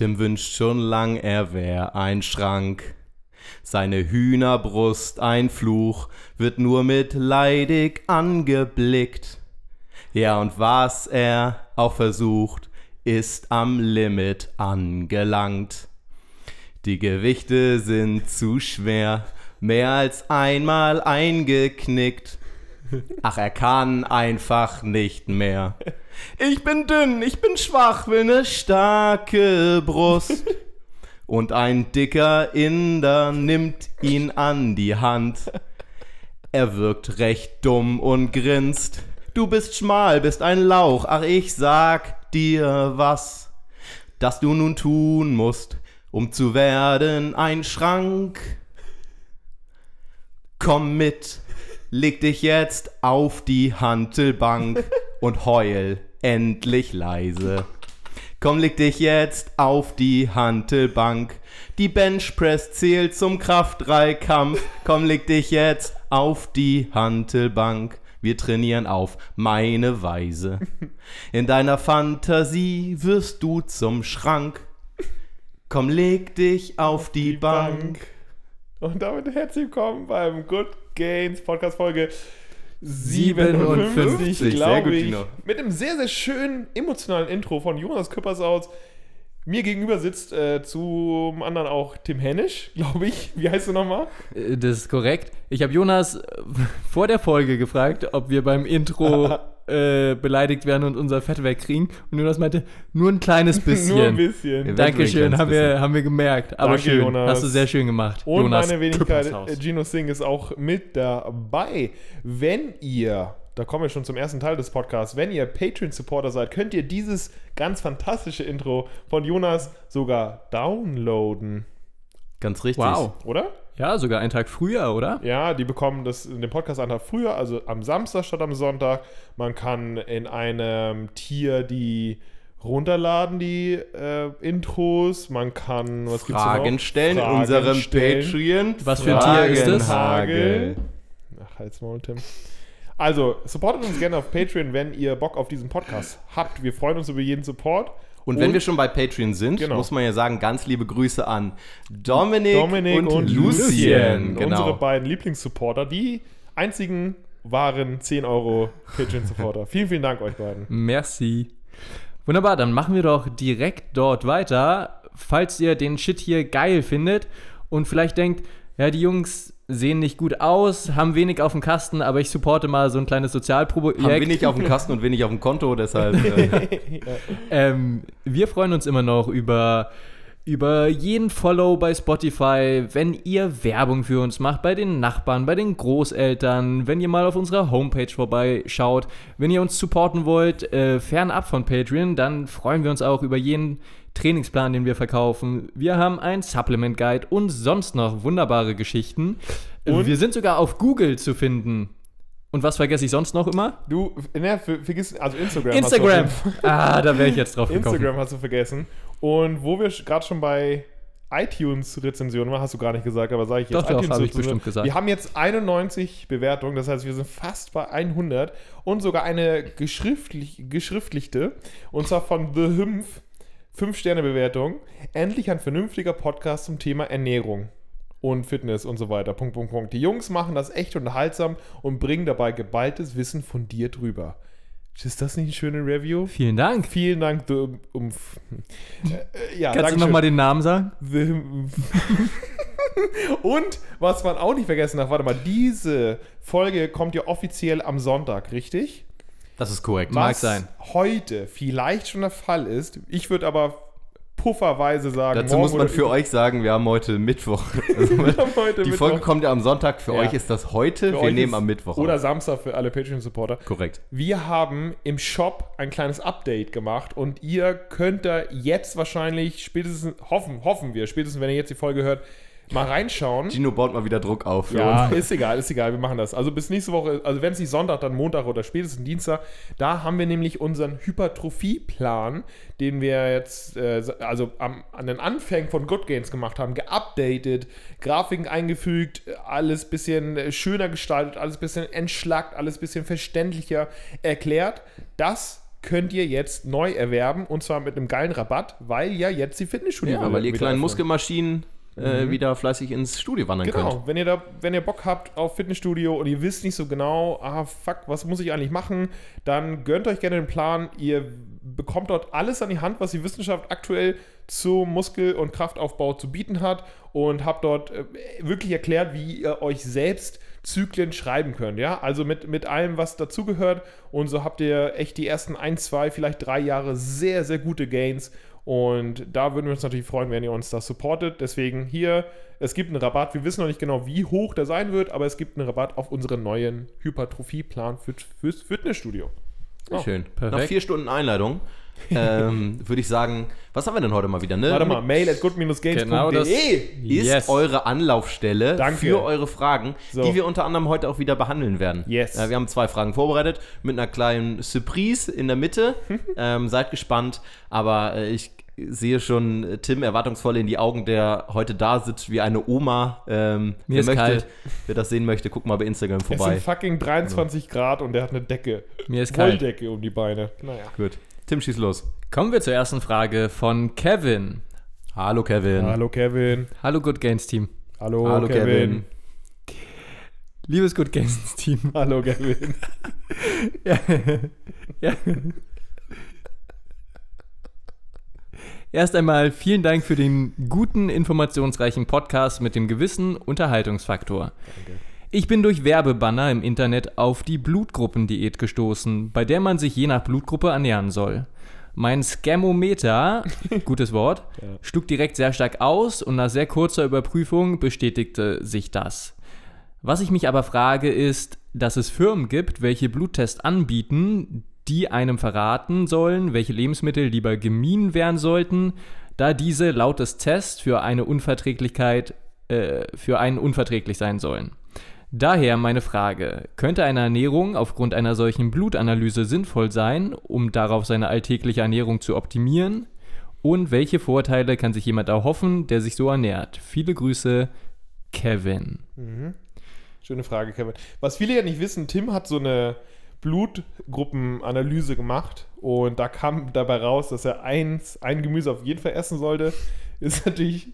Tim wünscht schon lang, er wär ein Schrank. Seine Hühnerbrust, ein Fluch, wird nur mitleidig angeblickt. Ja, und was er auch versucht, ist am Limit angelangt. Die Gewichte sind zu schwer, mehr als einmal eingeknickt. Ach, er kann einfach nicht mehr. Ich bin dünn, ich bin schwach, will ne starke Brust. Und ein dicker Inder nimmt ihn an die Hand. Er wirkt recht dumm und grinst. Du bist schmal, bist ein Lauch, ach ich sag dir was, dass du nun tun musst, um zu werden ein Schrank. Komm mit, leg dich jetzt auf die Hantelbank und heul endlich leise. Komm, leg dich jetzt auf die Hantelbank. Die Benchpress zählt zum Kraftdreikampf. Komm, leg dich jetzt auf die Hantelbank. Wir trainieren auf meine Weise. In deiner Fantasie wirst du zum Schrank. Komm, leg dich auf die, Bank. Und damit herzlich willkommen beim Good Gains Podcast Folge 57, 57, sehr glaube gut, ich. Mit einem sehr, sehr schönen emotionalen Intro von Jonas Küppers aus. Mir gegenüber sitzt äh, zum anderen auch Tim Hennisch, glaube ich. Wie heißt du nochmal? Äh, Das ist korrekt. Ich habe Jonas äh, vor der Folge gefragt, ob wir beim Intro äh, beleidigt werden und unser Fett wegkriegen. Und Jonas meinte, nur ein kleines bisschen. Nur ein bisschen. Dankeschön, haben wir, haben wir gemerkt. Aber Danke, schön, Jonas. hast du sehr schön gemacht. Und Jonas meine Wenigkeit, Gino Singh, ist auch mit dabei. Wenn ihr, da kommen wir schon zum ersten Teil des Podcasts, wenn ihr Patreon-Supporter seid, könnt ihr dieses ganz fantastische Intro von Jonas sogar downloaden, Ganz richtig. Wow. oder? Ja, sogar einen Tag früher, oder? Ja, die bekommen das in dem Podcast einen Tag früher, also am Samstag statt am Sonntag. Man kann in einem Tier die runterladen, die äh, Intros. Man kann was gibt's Fragen noch? stellen in Fragen unserem stellen. Patreon. Was für ein Tier ist das? Ach, halt's Maul, Tim. Also, supportet uns gerne auf Patreon, wenn ihr Bock auf diesen Podcast habt. Wir freuen uns über jeden Support. Und wenn wir schon bei Patreon sind, Genau. muss man ja sagen, ganz liebe Grüße an Dominik, Dominik und, und, Lucien. Lucien, Genau. unsere beiden Lieblingssupporter, die einzigen wahren 10 Euro Patreon-Supporter. vielen, vielen Dank euch beiden. Merci. Wunderbar, dann machen wir doch direkt dort weiter. Falls ihr den Shit hier geil findet und vielleicht denkt, ja, die Jungs sehen nicht gut aus, haben wenig auf dem Kasten, aber ich supporte mal so ein kleines Sozialprojekt. Haben wenig auf dem Kasten und wenig auf dem Konto, deshalb. Äh, Ähm, wir freuen uns immer noch über, über jeden Follow bei Spotify, wenn ihr Werbung für uns macht, bei den Nachbarn, bei den Großeltern, wenn ihr mal auf unserer Homepage vorbeischaut, wenn ihr uns supporten wollt, äh, fernab von Patreon, dann freuen wir uns auch über jeden Trainingsplan, den wir verkaufen. Wir haben ein Supplement Guide und sonst noch wunderbare Geschichten. Äh, Und? wir sind sogar auf Google zu finden. Und was vergesse ich sonst noch immer? Du, ne, ver- vergiss, also Instagram. Instagram. Ah, da wäre ich jetzt drauf gekommen. Instagram hast du vergessen. Und wo wir gerade schon bei iTunes-Rezensionen waren, hast du gar nicht gesagt, aber sage ich jetzt. Doch, doch, hab ich bestimmt gesagt. Wir haben jetzt 91 Bewertungen, das heißt, wir sind fast bei 100 und sogar eine geschriftlich, geschriftlichte, und zwar von The Hymph, 5-Sterne-Bewertung. Endlich ein vernünftiger Podcast zum Thema Ernährung und Fitness und so weiter. Punkt, Punkt, Punkt. Die Jungs machen das echt unterhaltsam und bringen dabei geballtes Wissen von dir drüber. Ist das nicht eine schöne Review? Vielen Dank. Vielen Dank, The um, äh, äh, ja, Kannst du nochmal den Namen sagen? Und was man auch nicht vergessen darf, warte mal, diese Folge kommt ja offiziell am Sonntag, richtig? das ist korrekt. Mag Was sein. heute vielleicht schon der Fall ist, ich würde aber pufferweise sagen, Dazu muss man für euch sagen, wir haben heute Mittwoch. Also, haben heute die Mittwoch. Folge kommt ja am Sonntag, für Ja. euch ist das heute, Für wir nehmen am Mittwoch Oder auf. Samstag für alle Patreon-Supporter. Korrekt. Wir haben im Shop ein kleines Update gemacht und ihr könnt da jetzt wahrscheinlich spätestens, hoffen, hoffen wir, spätestens wenn ihr jetzt die Folge hört, mal reinschauen. Gino baut mal wieder Druck auf Ja, uns. ist egal, ist egal, wir machen das. Also bis nächste Woche, also wenn es nicht Sonntag, dann Montag oder spätestens Dienstag, da haben wir nämlich unseren Hypertrophie-Plan, den wir jetzt, äh, also am, an den Anfängen von Good Gains gemacht haben, geupdatet, Grafiken eingefügt, alles bisschen schöner gestaltet, alles bisschen entschlackt, alles bisschen verständlicher erklärt. Das könnt ihr jetzt neu erwerben und zwar mit einem geilen Rabatt, weil ja jetzt die Fitnessstudio Ja, weil ihr kleinen öffnen. Muskelmaschinen äh, wieder fleißig ins Studio wandern Genau, könnt. wenn ihr da, wenn ihr Bock habt auf Fitnessstudio und ihr wisst nicht so genau, ah fuck, was muss ich eigentlich machen, dann gönnt euch gerne den Plan. Ihr bekommt dort alles an die Hand, was die Wissenschaft aktuell zum Muskel- und Kraftaufbau zu bieten hat und habt dort äh, wirklich erklärt, wie ihr euch selbst Zyklen schreiben könnt, ja, also mit, mit allem, was dazugehört und so habt ihr echt die ersten ein, zwei, vielleicht drei Jahre sehr, sehr gute Gains und da würden wir uns natürlich freuen, wenn ihr uns das supportet. Deswegen hier, es gibt einen Rabatt. Wir wissen noch nicht genau, wie hoch der sein wird, aber es gibt einen Rabatt auf unseren neuen Hypertrophie-Plan für, fürs Fitnessstudio. Sehr schön. perfekt. Nach vier Stunden Einleitung ähm, würde ich sagen, was haben wir denn heute mal wieder? Ne? Warte mal, mail at good-games.de. Genau das- ist Yes. eure Anlaufstelle Danke. für eure Fragen, So. die wir unter anderem heute auch wieder behandeln werden. Yes. Äh, wir haben zwei Fragen vorbereitet mit einer kleinen Surprise in der Mitte. ähm, seid gespannt, aber äh, ich sehe schon äh, Tim erwartungsvoll in die Augen, der heute da sitzt wie eine Oma. Ähm, Mir wer ist möchte, kalt. Wer das sehen möchte, guck mal bei Instagram Es sind vorbei. fucking 23 Grad und der hat eine Decke. Mir ist kalt. Wolldecke um die Beine. Naja. Gut. Tim, schieß los. Kommen wir zur ersten Frage von Kevin. Hallo Kevin. Hallo Kevin. Hallo Good Gains Team. Hallo, Hallo Kevin. Kevin. Liebes Good Gains Team. Hallo Kevin. ja. ja. Erst einmal vielen Dank für den guten, informationsreichen Podcast mit dem gewissen Unterhaltungsfaktor. Ich bin durch Werbebanner im Internet auf die Blutgruppendiät gestoßen, bei der man sich je nach Blutgruppe ernähren soll. Mein Scamometer, gutes Wort, schlug direkt sehr stark aus und nach sehr kurzer Überprüfung bestätigte sich das. Was ich mich aber frage, ist, dass es Firmen gibt, welche Bluttests anbieten, die einem verraten sollen, welche Lebensmittel lieber gemieden werden sollten, da diese laut des Tests für eine Unverträglichkeit äh, für einen unverträglich sein sollen. Daher meine Frage, könnte eine Ernährung aufgrund einer solchen Blutanalyse sinnvoll sein, um darauf seine alltägliche Ernährung zu optimieren? Und welche Vorteile kann sich jemand erhoffen, der sich so ernährt? Viele Grüße, Kevin. Schöne Frage, Kevin. Was viele ja nicht wissen, Tim hat so eine Blutgruppenanalyse gemacht und da kam dabei raus, dass er eins, ein Gemüse auf jeden Fall essen sollte. Ist natürlich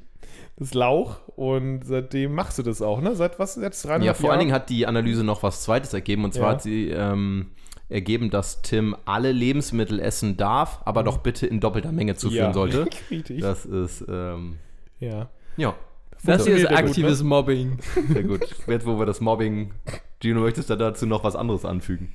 das Lauch und seitdem machst du das auch, ne? Seit was jetzt Ja, dreieinhalb vor allen Dingen hat die Analyse noch was Zweites ergeben. Und zwar Ja. hat sie ähm, ergeben, dass Tim alle Lebensmittel essen darf, aber doch bitte in doppelter Menge zuführen. Ja. sollte. Richtig. Das ist, ähm, ja. ja, Das hier ist ja gut, aktives Mobbing. sehr gut. Jetzt, wo wir das Mobbing. Gino, möchtest du dazu noch was anderes anfügen?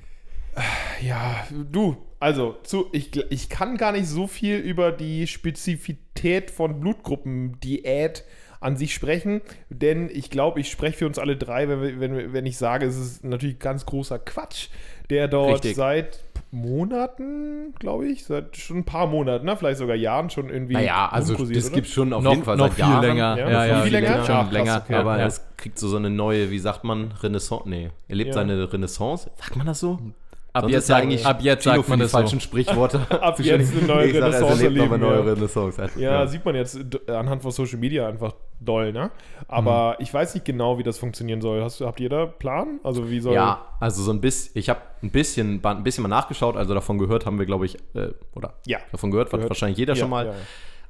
Ja, du, also zu, ich, ich kann gar nicht so viel über die Spezifität von Blutgruppendiät an sich sprechen, denn ich glaube, ich spreche für uns alle drei, wenn, wir, wenn, wenn ich sage, es ist natürlich ganz großer Quatsch, der dort Richtig. seit Monaten, glaube ich, seit schon ein paar Monaten, ne? vielleicht sogar Jahren schon irgendwie. Naja, also das oder? gibt schon auf noch jeden Fall noch seit viel Jahren. länger. Ja, Ja, noch ja, viel länger? Schon krass, länger. okay. Aber ja. es kriegt so, so eine neue, wie sagt man, Renaissance. Nee, erlebt Ja. seine Renaissance. Sagt man das so? Ab Sonst jetzt, ja eigentlich ab jetzt Gino sagt man die das falschen so. Sprichworte. Ab jetzt eine neue Renaissance noch erleben, neue ja. Renaissance. Ja, sieht man jetzt anhand von Social Media einfach doll, ne? Aber ich weiß nicht genau, wie das funktionieren soll. Hast, habt ihr da Plan? Also wie soll. Ja, also so ein bisschen, ich habe ein bisschen, ein bisschen mal nachgeschaut, also davon gehört haben wir, glaube ich, äh, oder Ja. davon gehört, hat Gehört. wahrscheinlich jeder Ja, schon mal. ja, ja.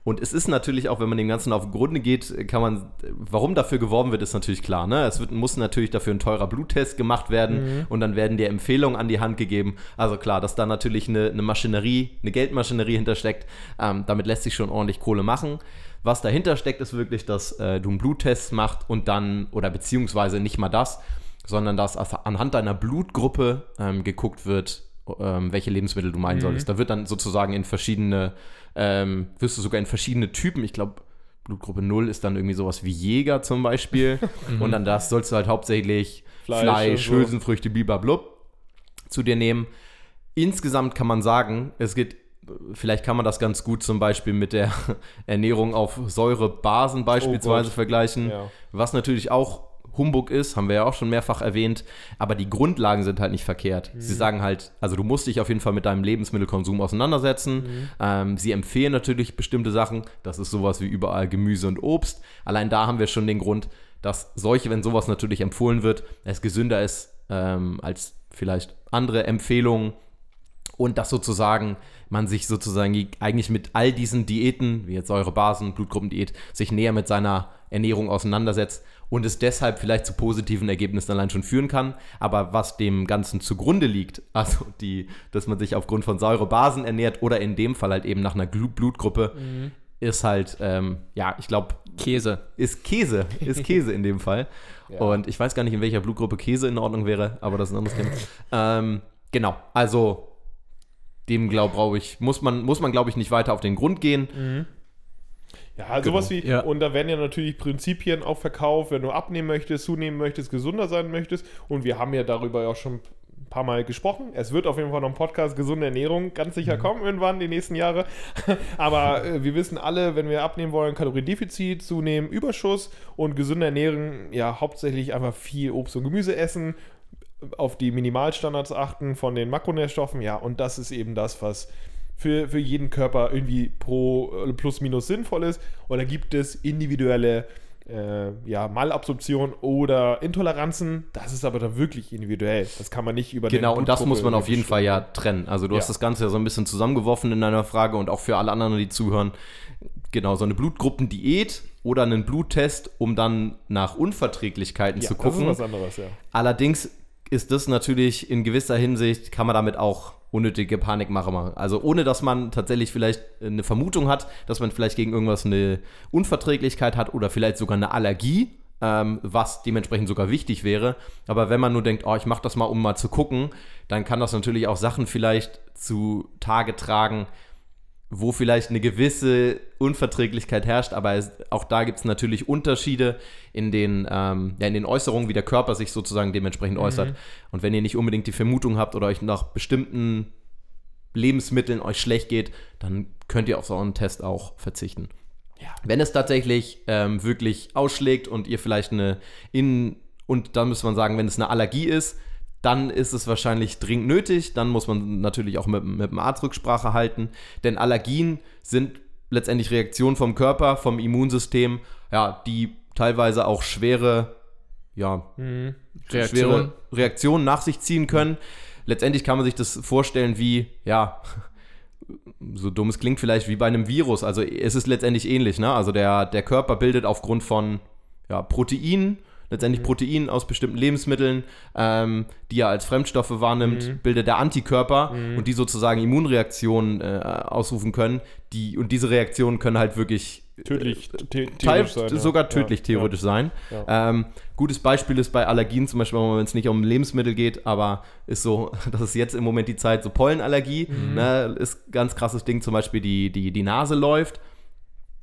Und es ist natürlich auch, wenn man dem Ganzen auf den Grund geht, kann man, warum dafür geworben wird, ist natürlich klar. Ne? Es wird, muss natürlich dafür ein teurer Bluttest gemacht werden und dann werden dir Empfehlungen an die Hand gegeben. Also klar, dass da natürlich eine, eine Maschinerie, eine Geldmaschinerie hintersteckt, ähm, damit lässt sich schon ordentlich Kohle machen. Was dahinter steckt, ist wirklich, dass äh, du einen Bluttest machst und dann, oder beziehungsweise nicht mal das, sondern dass anhand deiner Blutgruppe ähm, geguckt wird, ähm, welche Lebensmittel du meinen solltest. Da wird dann sozusagen in verschiedene, ähm, wirst du sogar in verschiedene Typen, ich glaube, Blutgruppe 0 ist dann irgendwie sowas wie Jäger zum Beispiel. und dann das sollst du halt hauptsächlich Fleisch Fleisch, so. Hülsenfrüchte, blablabla zu dir nehmen. Insgesamt kann man sagen, es geht, vielleicht kann man das ganz gut zum Beispiel mit der Ernährung auf Säurebasen beispielsweise Oh vergleichen, Ja. was natürlich auch Humbug ist, haben wir ja auch schon mehrfach erwähnt, aber die Grundlagen sind halt nicht verkehrt. Mhm. Sie sagen halt, also du musst dich auf jeden Fall mit deinem Lebensmittelkonsum auseinandersetzen. Mhm. Ähm, sie empfehlen natürlich bestimmte Sachen, das ist sowas wie überall Gemüse und Obst. Allein da haben wir schon den Grund, dass solche, wenn sowas natürlich empfohlen wird, es gesünder ist ähm, als vielleicht andere Empfehlungen. Und dass sozusagen man sich sozusagen eigentlich mit all diesen Diäten, wie jetzt Säurebasen, Blutgruppendiät, sich näher mit seiner Ernährung auseinandersetzt und es deshalb vielleicht zu positiven Ergebnissen allein schon führen kann. Aber was dem Ganzen zugrunde liegt, also die, dass man sich aufgrund von Säurebasen ernährt oder in dem Fall halt eben nach einer Blutgruppe, ist halt, ähm, ja, ich glaube, Käse. ist Käse, ist Käse in dem Fall. Und ich weiß gar nicht, in welcher Blutgruppe Käse in Ordnung wäre, aber das ist ein anderes Thema. ähm, genau, also dem glaube ich, muss man, muss man glaube ich nicht weiter auf den Grund gehen. Ja, sowas wie, Ja. und da werden ja natürlich Prinzipien auch verkauft, wenn du abnehmen möchtest, zunehmen möchtest, gesunder sein möchtest. Und wir haben ja darüber ja auch schon ein paar Mal gesprochen. Es wird auf jeden Fall noch ein Podcast gesunde Ernährung ganz sicher kommen irgendwann die nächsten Jahre. Aber äh, wir wissen alle, wenn wir abnehmen wollen, Kaloriendefizit, zunehmen, Überschuss und gesunde Ernährung, ja, hauptsächlich einfach viel Obst und Gemüse essen, auf die Minimalstandards achten von den Makronährstoffen, ja, und das ist eben das, was für, für jeden Körper irgendwie pro äh, plus minus sinnvoll ist. Und da gibt es individuelle äh, ja, Malabsorption oder Intoleranzen. Das ist aber dann wirklich individuell. Das kann man nicht über Genau, und das muss man auf jeden Fall ja trennen. Also du Ja. hast das Ganze ja so ein bisschen zusammengeworfen in deiner Frage und auch für alle anderen, die zuhören. Genau, so eine Blutgruppendiät oder einen Bluttest, um dann nach Unverträglichkeiten Ja, zu das ist gucken. was anderes, ja. Allerdings ist das natürlich in gewisser Hinsicht, kann man damit auch unnötige Panikmache machen. Also ohne, dass man tatsächlich vielleicht eine Vermutung hat, dass man vielleicht gegen irgendwas eine Unverträglichkeit hat oder vielleicht sogar eine Allergie, ähm, was dementsprechend sogar wichtig wäre. Aber wenn man nur denkt, oh, ich mache das mal, um mal zu gucken, dann kann das natürlich auch Sachen vielleicht zu Tage tragen, wo vielleicht eine gewisse Unverträglichkeit herrscht, aber es, auch da gibt es natürlich Unterschiede in den, ähm, ja, in den Äußerungen, wie der Körper sich sozusagen dementsprechend äußert. Und wenn ihr nicht unbedingt die Vermutung habt oder euch nach bestimmten Lebensmitteln euch schlecht geht, dann könnt ihr auf so einen Test auch verzichten. Wenn es tatsächlich ähm, wirklich ausschlägt und ihr vielleicht eine in und dann muss man sagen, wenn es eine Allergie ist, dann ist es wahrscheinlich dringend nötig. Dann muss man natürlich auch mit, mit dem Arzt Rücksprache halten, denn Allergien sind letztendlich Reaktionen vom Körper, vom Immunsystem, ja, die teilweise auch schwere, ja, Mhm. Reaktion. schwere Reaktionen nach sich ziehen können. Letztendlich kann man sich das vorstellen wie, ja, so dumm es klingt vielleicht wie bei einem Virus. Also es ist letztendlich ähnlich, ne? Also der, der Körper bildet aufgrund von ja, Proteinen, letztendlich Proteinen aus bestimmten Lebensmitteln, ähm, die er als Fremdstoffe wahrnimmt, bildet der Antikörper und die sozusagen Immunreaktionen äh, ausrufen können. Die, und diese Reaktionen können halt wirklich Tödlich, äh, the Teil, theoretisch sein, ja. sogar tödlich Ja, theoretisch sein. Ähm, gutes Beispiel ist bei Allergien zum Beispiel, wenn es nicht um Lebensmittel geht, aber ist so, das ist jetzt im Moment die Zeit, so Pollenallergie, Mhm. ne, ist ganz krasses Ding, zum Beispiel die, die, die Nase läuft.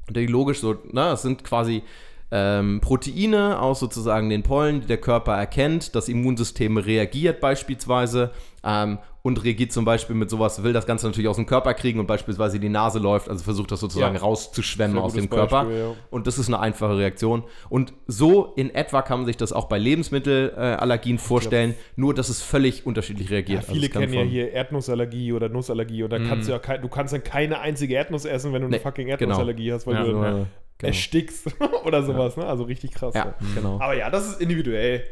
Und logisch so, ne, es sind quasi ähm, Proteine aus sozusagen den Pollen, die der Körper erkennt. Das Immunsystem reagiert beispielsweise ähm, und reagiert zum Beispiel mit sowas, will das Ganze natürlich aus dem Körper kriegen und beispielsweise die Nase läuft, also versucht das sozusagen Ja. rauszuschwemmen aus dem Körper. Beispiel, ja. Und das ist eine einfache Reaktion. Und so in etwa kann man sich das auch bei Lebensmittelallergien vorstellen, nur dass es völlig unterschiedlich Ja, reagiert. Also viele kann kennen ja hier Erdnussallergie oder Nussallergie und da kannst du ja kein, du kannst dann keine einzige Erdnuss essen, wenn du eine Nee, fucking genau. Erdnussallergie hast, weil Ja, du dann genau. erstickst oder sowas, ne? Also richtig krass. Ja, genau. Aber ja, das ist individuell.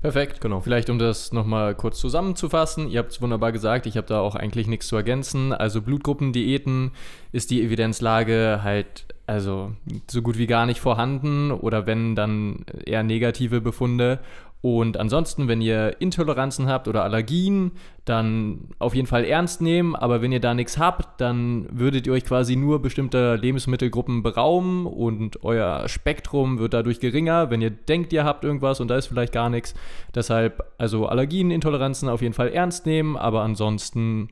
Perfekt. Genau. Vielleicht um das nochmal kurz zusammenzufassen. Ihr habt es wunderbar gesagt, ich habe da auch eigentlich nichts zu ergänzen. Also Blutgruppendiäten ist die Evidenzlage halt also so gut wie gar nicht vorhanden oder wenn dann eher negative Befunde. Und ansonsten, wenn ihr Intoleranzen habt oder Allergien, dann auf jeden Fall ernst nehmen. Aber wenn ihr da nichts habt, dann würdet ihr euch quasi nur bestimmter Lebensmittelgruppen berauben und euer Spektrum wird dadurch geringer, wenn ihr denkt, ihr habt irgendwas und da ist vielleicht gar nichts. Deshalb, also Allergien, Intoleranzen auf jeden Fall ernst nehmen, aber ansonsten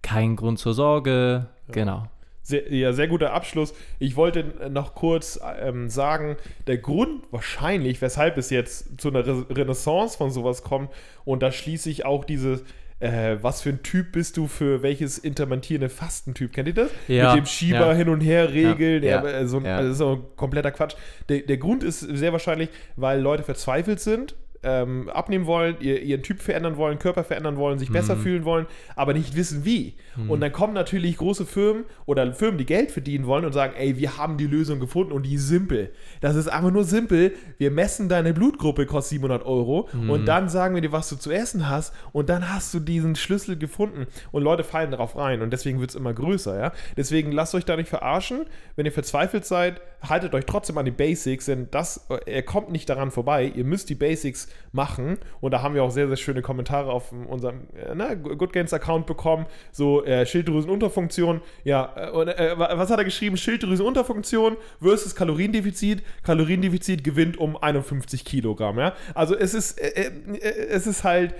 kein Grund zur Sorge. Genau. Sehr, ja, sehr guter Abschluss. Ich wollte noch kurz ähm, sagen, der Grund wahrscheinlich, weshalb es jetzt zu einer Re Renaissance von sowas kommt, und da schließe ich auch dieses, äh, was für ein Typ bist du für welches intermittierende Fastentyp? Kennt ihr das? Ja, Mit dem Schieber ja. hin und her regeln. Ja, äh, so ein, ja. also das ist so ein kompletter Quatsch. Der, der Grund ist sehr wahrscheinlich, weil Leute verzweifelt sind. Ähm, abnehmen wollen, ihr, ihren Typ verändern wollen, Körper verändern wollen, sich besser fühlen wollen, aber nicht wissen wie. Und dann kommen natürlich große Firmen oder Firmen, die Geld verdienen wollen und sagen, ey, wir haben die Lösung gefunden und die ist simpel. Das ist einfach nur simpel. Wir messen deine Blutgruppe, kostet 700 Euro und dann sagen wir dir, was du zu essen hast und dann hast du diesen Schlüssel gefunden und Leute fallen darauf rein und deswegen wird es immer größer, ja. Deswegen lasst euch da nicht verarschen. Wenn ihr verzweifelt seid, haltet euch trotzdem an die Basics, denn das, äh, er kommt nicht daran vorbei. Ihr müsst die Basics machen und da haben wir auch sehr, sehr schöne Kommentare auf unserem äh, na, Good Gains Account bekommen, so äh, Schilddrüsenunterfunktion, ja, äh, äh, wa- was hat er geschrieben? Schilddrüsenunterfunktion versus Kaloriendefizit. Kaloriendefizit gewinnt um 51 Kilogramm, ja. Also es ist, äh, äh, es ist halt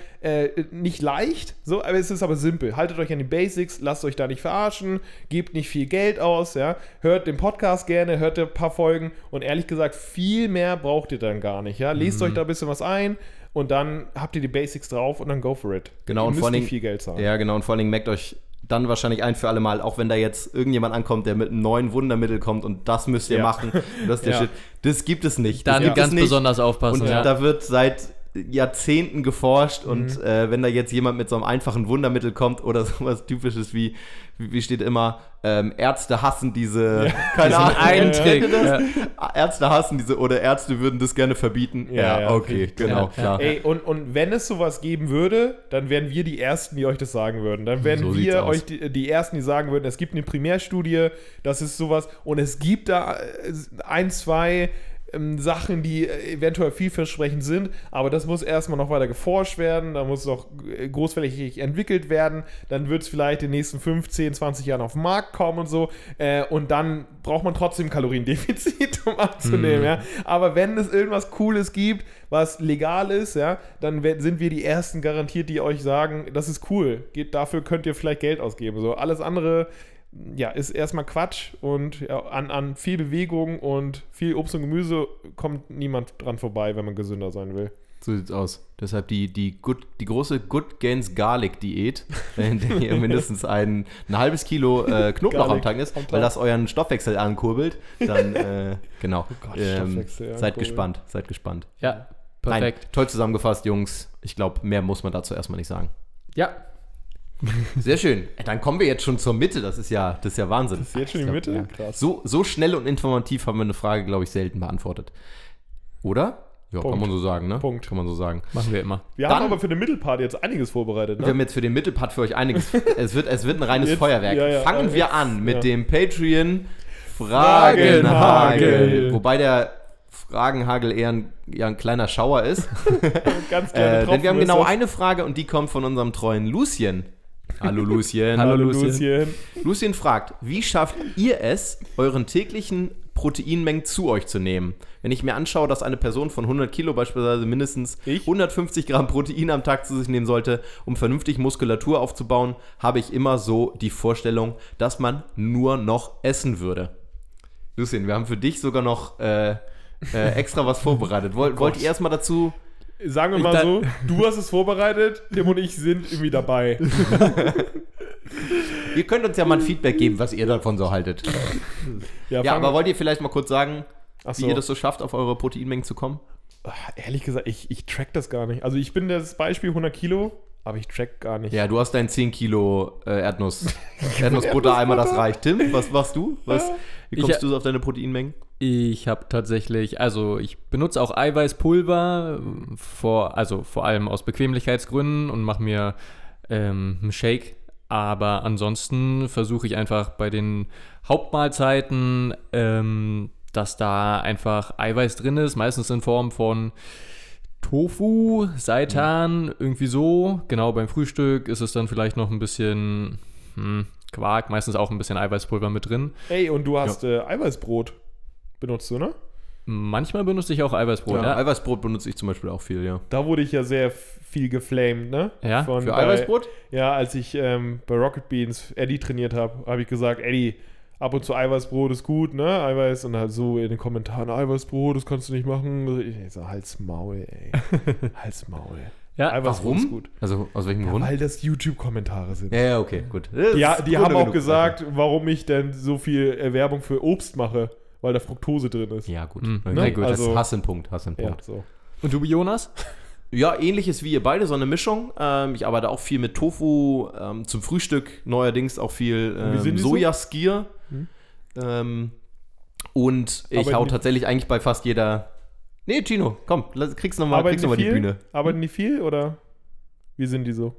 nicht leicht, so, aber es ist aber simpel. Haltet euch an die Basics, lasst euch da nicht verarschen, gebt nicht viel Geld aus, ja. Hört den Podcast gerne, hört ein paar Folgen und ehrlich gesagt, viel mehr braucht ihr dann gar nicht, ja. Lest euch da ein bisschen was ein und dann habt ihr die Basics drauf und dann go for it. Genau, ihr und müsst vor allen nicht Dingen- viel Geld zahlen. Ja, genau. Und vor allen Dingen merkt euch dann wahrscheinlich ein für alle Mal, auch wenn da jetzt irgendjemand ankommt, der mit einem neuen Wundermittel kommt und das müsst ihr Ja. machen. Das ist der Ja. Shit. Das gibt es nicht. Dann ganz nicht. besonders aufpassen. Und ja. da wird seit Jahrzehnten geforscht Mhm. und äh, wenn da jetzt jemand mit so einem einfachen Wundermittel kommt oder sowas typisches wie, wie wie steht immer, ähm, Ärzte hassen diese, keine Diesen Ahnung, einen Trick. Ja. Ärzte hassen diese oder Ärzte würden das gerne verbieten. Ja, ja, okay, okay. genau, Ja, klar. Ey, und, und wenn es sowas geben würde, dann wären wir die Ersten, die euch das sagen würden. Dann wären So wir euch die, die Ersten, die sagen würden, es gibt eine Primärstudie, das ist sowas. Und es gibt da äh, ein, zwei ähm, Sachen, die äh, eventuell vielversprechend sind, aber das muss erstmal noch weiter geforscht werden, da muss noch äh, großflächig entwickelt werden, dann wird es vielleicht in den nächsten 15, 20 Jahren auf den Markt kommen und so. Äh, und dann braucht man trotzdem Kaloriendefizit, um abzunehmen, ja. Aber wenn es irgendwas Cooles gibt, was legal ist, ja, dann sind wir die Ersten garantiert, die euch sagen, das ist cool. Geht, dafür könnt ihr vielleicht Geld ausgeben. So, alles andere ja, ist erstmal Quatsch und ja, an, an viel Bewegung und viel Obst und Gemüse kommt niemand dran vorbei, wenn man gesünder sein will. So sieht's aus. Deshalb die, die, good, die große Good Gains Garlic Diät, in der ihr mindestens ein, ein halbes Kilo äh, Knoblauch am Tag ist, weil das euren Stoffwechsel ankurbelt. Dann, äh, genau. Oh Gott, ähm, seid gespannt, seid gespannt. ja, perfekt. Nein, toll zusammengefasst, Jungs. Ich glaube, mehr muss man dazu erstmal nicht sagen. Ja, Sehr schön. Dann kommen wir jetzt schon zur Mitte. Das ist ja, das ist ja Wahnsinn. Ist jetzt schon die Mitte? glaub, Krass. So, so schnell und informativ haben wir eine Frage, glaube ich, selten beantwortet. Oder? Ja, kann Punkt. man so sagen, ne? Punkt. Kann man so sagen. machen wir immer. Wir Dann- haben aber für den Mittelpart jetzt einiges vorbereitet. Wir Ne? haben jetzt für den Mittelpart für euch einiges. es, wird, es wird ein reines Jetzt- Feuerwerk. ja, ja, Fangen wir jetzt- an mit ja. dem Patreon Fragenhagel. Fragenhagel. Wobei der Fragenhagel eher ein, ja, ein kleiner Schauer ist. Ganz kleine äh, denn wir haben genau das. eine Frage und die kommt von unserem treuen Lucien. Hallo Lucien. Hallo, Hallo Lucien. Lucien. Lucien fragt, wie schafft ihr es, euren täglichen Proteinmengen zu euch zu nehmen? Wenn ich mir anschaue, dass eine Person von 100 Kilo beispielsweise mindestens Ich? 150 Gramm Protein am Tag zu sich nehmen sollte, um vernünftig Muskulatur aufzubauen, habe ich immer so die Vorstellung, dass man nur noch essen würde. Lucien, wir haben für dich sogar noch äh, äh, extra was vorbereitet. Wollt, wollt ihr erstmal dazu Sagen wir mal so, du hast es vorbereitet, Tim und ich sind irgendwie dabei. Ihr könnt uns ja mal ein Feedback geben, was ihr davon so haltet. Ja, fangen- aber wollt ihr vielleicht mal kurz sagen, Ach wie so. ihr das so schafft, auf eure Proteinmengen zu kommen? Ach, Ehrlich gesagt, ich, ich track das gar nicht. Also ich bin das Beispiel 100 Kilo, aber ich track gar nicht. Ja, du hast dein 10 Kilo äh, Erdnuss, Erdnussbutter, einmal das reicht. Tim, was machst du? Was, wie Ich- kommst du so auf deine Proteinmengen? Ich habe tatsächlich, also ich benutze auch Eiweißpulver, vor, also vor allem aus Bequemlichkeitsgründen und mache mir ähm, einen Shake. Aber ansonsten versuche ich einfach bei den Hauptmahlzeiten, ähm, dass da einfach Eiweiß drin ist, meistens in Form von Tofu, Seitan, irgendwie so. Genau, beim Frühstück ist es dann vielleicht noch ein bisschen hm, Quark, meistens auch ein bisschen Eiweißpulver mit drin. Ey, und du hast äh, Eiweißbrot benutzt du, ne? Manchmal benutze ich auch Eiweißbrot. Ja, Ja, Eiweißbrot benutze ich zum Beispiel auch viel, ja. Da wurde ich ja sehr viel geflamed, ne? Ja? Von Für bei- Eiweißbrot? Ja, als ich ähm, bei Rocket Beans Eddie trainiert habe, habe ich gesagt, Eddie, ab und zu Eiweißbrot ist gut, ne? Eiweiß und halt so in den Kommentaren, Eiweißbrot, das kannst du nicht machen. Ich so, halt's Maul, ey. halt's Maul. Ja, Eiweißbrot ist gut. Also aus welchem Grund? Weil das YouTube-Kommentare sind. Ja, ja, okay, gut. Ja, die haben auch gesagt, warum ich denn so viel äh, Werbung für Obst mache, weil da Fructose drin ist. Ja, gut. Mhm. Ne? gut. Also- das hast einen Punkt, hast einen Ja, Punkt. so. Und du, Jonas? Ja, ähnliches wie ihr beide, so eine Mischung. Ähm, ich arbeite auch viel mit Tofu, ähm, zum Frühstück neuerdings auch viel ähm, die so? Sojaskier. Hm. Ähm, und ich Arbeiten hau tatsächlich eigentlich bei fast jeder. Nee, Gino, komm, lass, kriegst nochmal kriegst noch mal die die? Bühne. Arbeiten die viel oder wie sind die so?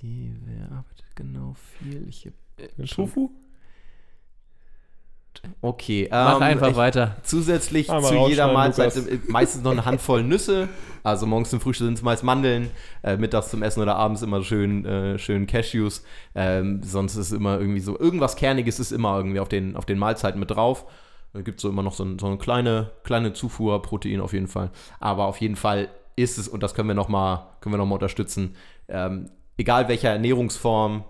Die, wer arbeitet genau viel? Ich hab, In Tofu? Okay, Mach ähm, einfach ich, weiter. Zusätzlich Einmal zu jeder Mahlzeit Lukas. meistens noch eine Handvoll Nüsse. Also morgens zum Frühstück sind es meist Mandeln, äh, mittags zum Essen oder abends immer schön, äh, schön Cashews. Ähm, sonst ist immer irgendwie so, irgendwas Kerniges ist immer irgendwie auf den, auf den Mahlzeiten mit drauf. Da gibt es so immer noch so, ein, so eine kleine, kleine Zufuhr Protein auf jeden Fall. Aber auf jeden Fall ist es, und das können wir nochmal noch mal unterstützen, ähm, egal welcher Ernährungsform,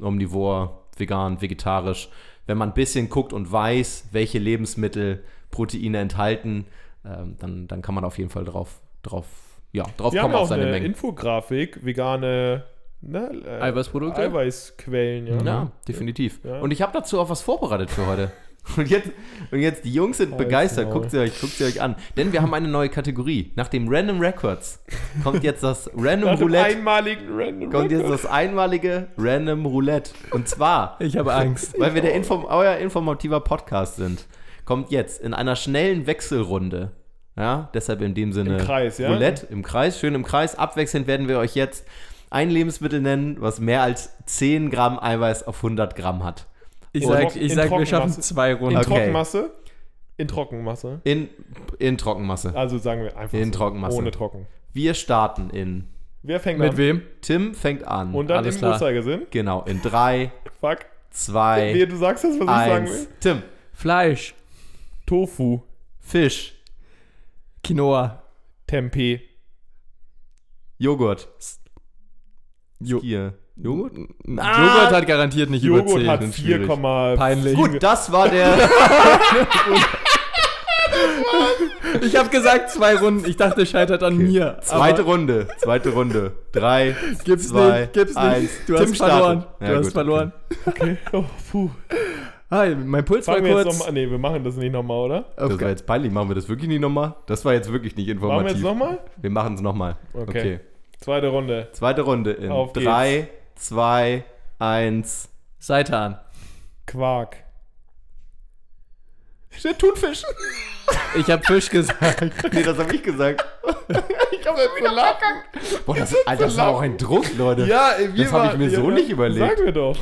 omnivor, vegan, vegetarisch, wenn man ein bisschen guckt und weiß, welche Lebensmittel Proteine enthalten, ähm, dann, dann kann man auf jeden Fall drauf, drauf, ja, drauf Wir haben kommen ja auf auch seine eine Mengen. Infografik, vegane ne, äh, Eiweißprodukte? Eiweißquellen, ja. Ja, definitiv. Ja. Und ich habe dazu auch was vorbereitet für heute. Und jetzt, und jetzt die Jungs sind begeistert. Guckt sie, euch, guckt sie euch an. Denn wir haben eine neue Kategorie. Nach dem Random Records kommt jetzt das Random Nach dem Roulette. einmaligen Random Kommt jetzt das einmalige Random Roulette. Und zwar Ich habe Angst. weil wir der Inform euer informativer Podcast sind, kommt jetzt in einer schnellen Wechselrunde. Ja, deshalb in dem Sinne Im Kreis, ja? Roulette im Kreis, schön im Kreis. Abwechselnd werden wir euch jetzt ein Lebensmittel nennen, was mehr als 10 Gramm Eiweiß auf 100 Gramm hat. Ich In sag, ich in sag wir schaffen zwei In Runden. Okay. Trockenmasse? In Trockenmasse. In, in Trockenmasse. Also sagen wir einfach In so, Trockenmasse. ohne Trocken. Wir starten in. Wer fängt Mit an? wem? Tim fängt an. Und dann Alles im klar. Uhrzeigersinn. genau, in 3, Fuck. 2, Wehe, du sagst das, was ich sagen 1. will. Tim, Fleisch. Tofu. Fisch, Quinoa. Tempeh. Joghurt, Jo Skier. Joghurt? Joghurt hat garantiert nicht über Joghurt 10. hat sind schwierig. 4,5. Peinlich. Gut, das war der. Ich habe gesagt zwei Runden. Ich dachte, es scheitert an mir. Zweite Runde, zweite Runde. Drei, Gib's zwei, nicht, gib's eins. nicht. Du Tim hast startet. verloren. Du Ja, hast gut, verloren. Okay. Oh, puh. Hi, mein Puls Fangen war kurz. Nee, wir machen das nicht nochmal, oder? Okay. Das war jetzt peinlich. Machen wir das wirklich nicht nochmal? Das war jetzt wirklich nicht Machen wir informativ. jetzt nochmal? Wir machen es nochmal. Okay. Okay. Zweite Runde. Zweite Runde in Auf geht's. Drei, zwei, eins. Seitan. Quark. Der Thunfisch. Ich habe Fisch gesagt. nee, das habe ich gesagt. Ich hab jetzt gelachen. Boah, das, Alter, das war auch ein Druck, Leute. Ja, wir Das hab ich mir so nicht überlegt. Sagen wir doch.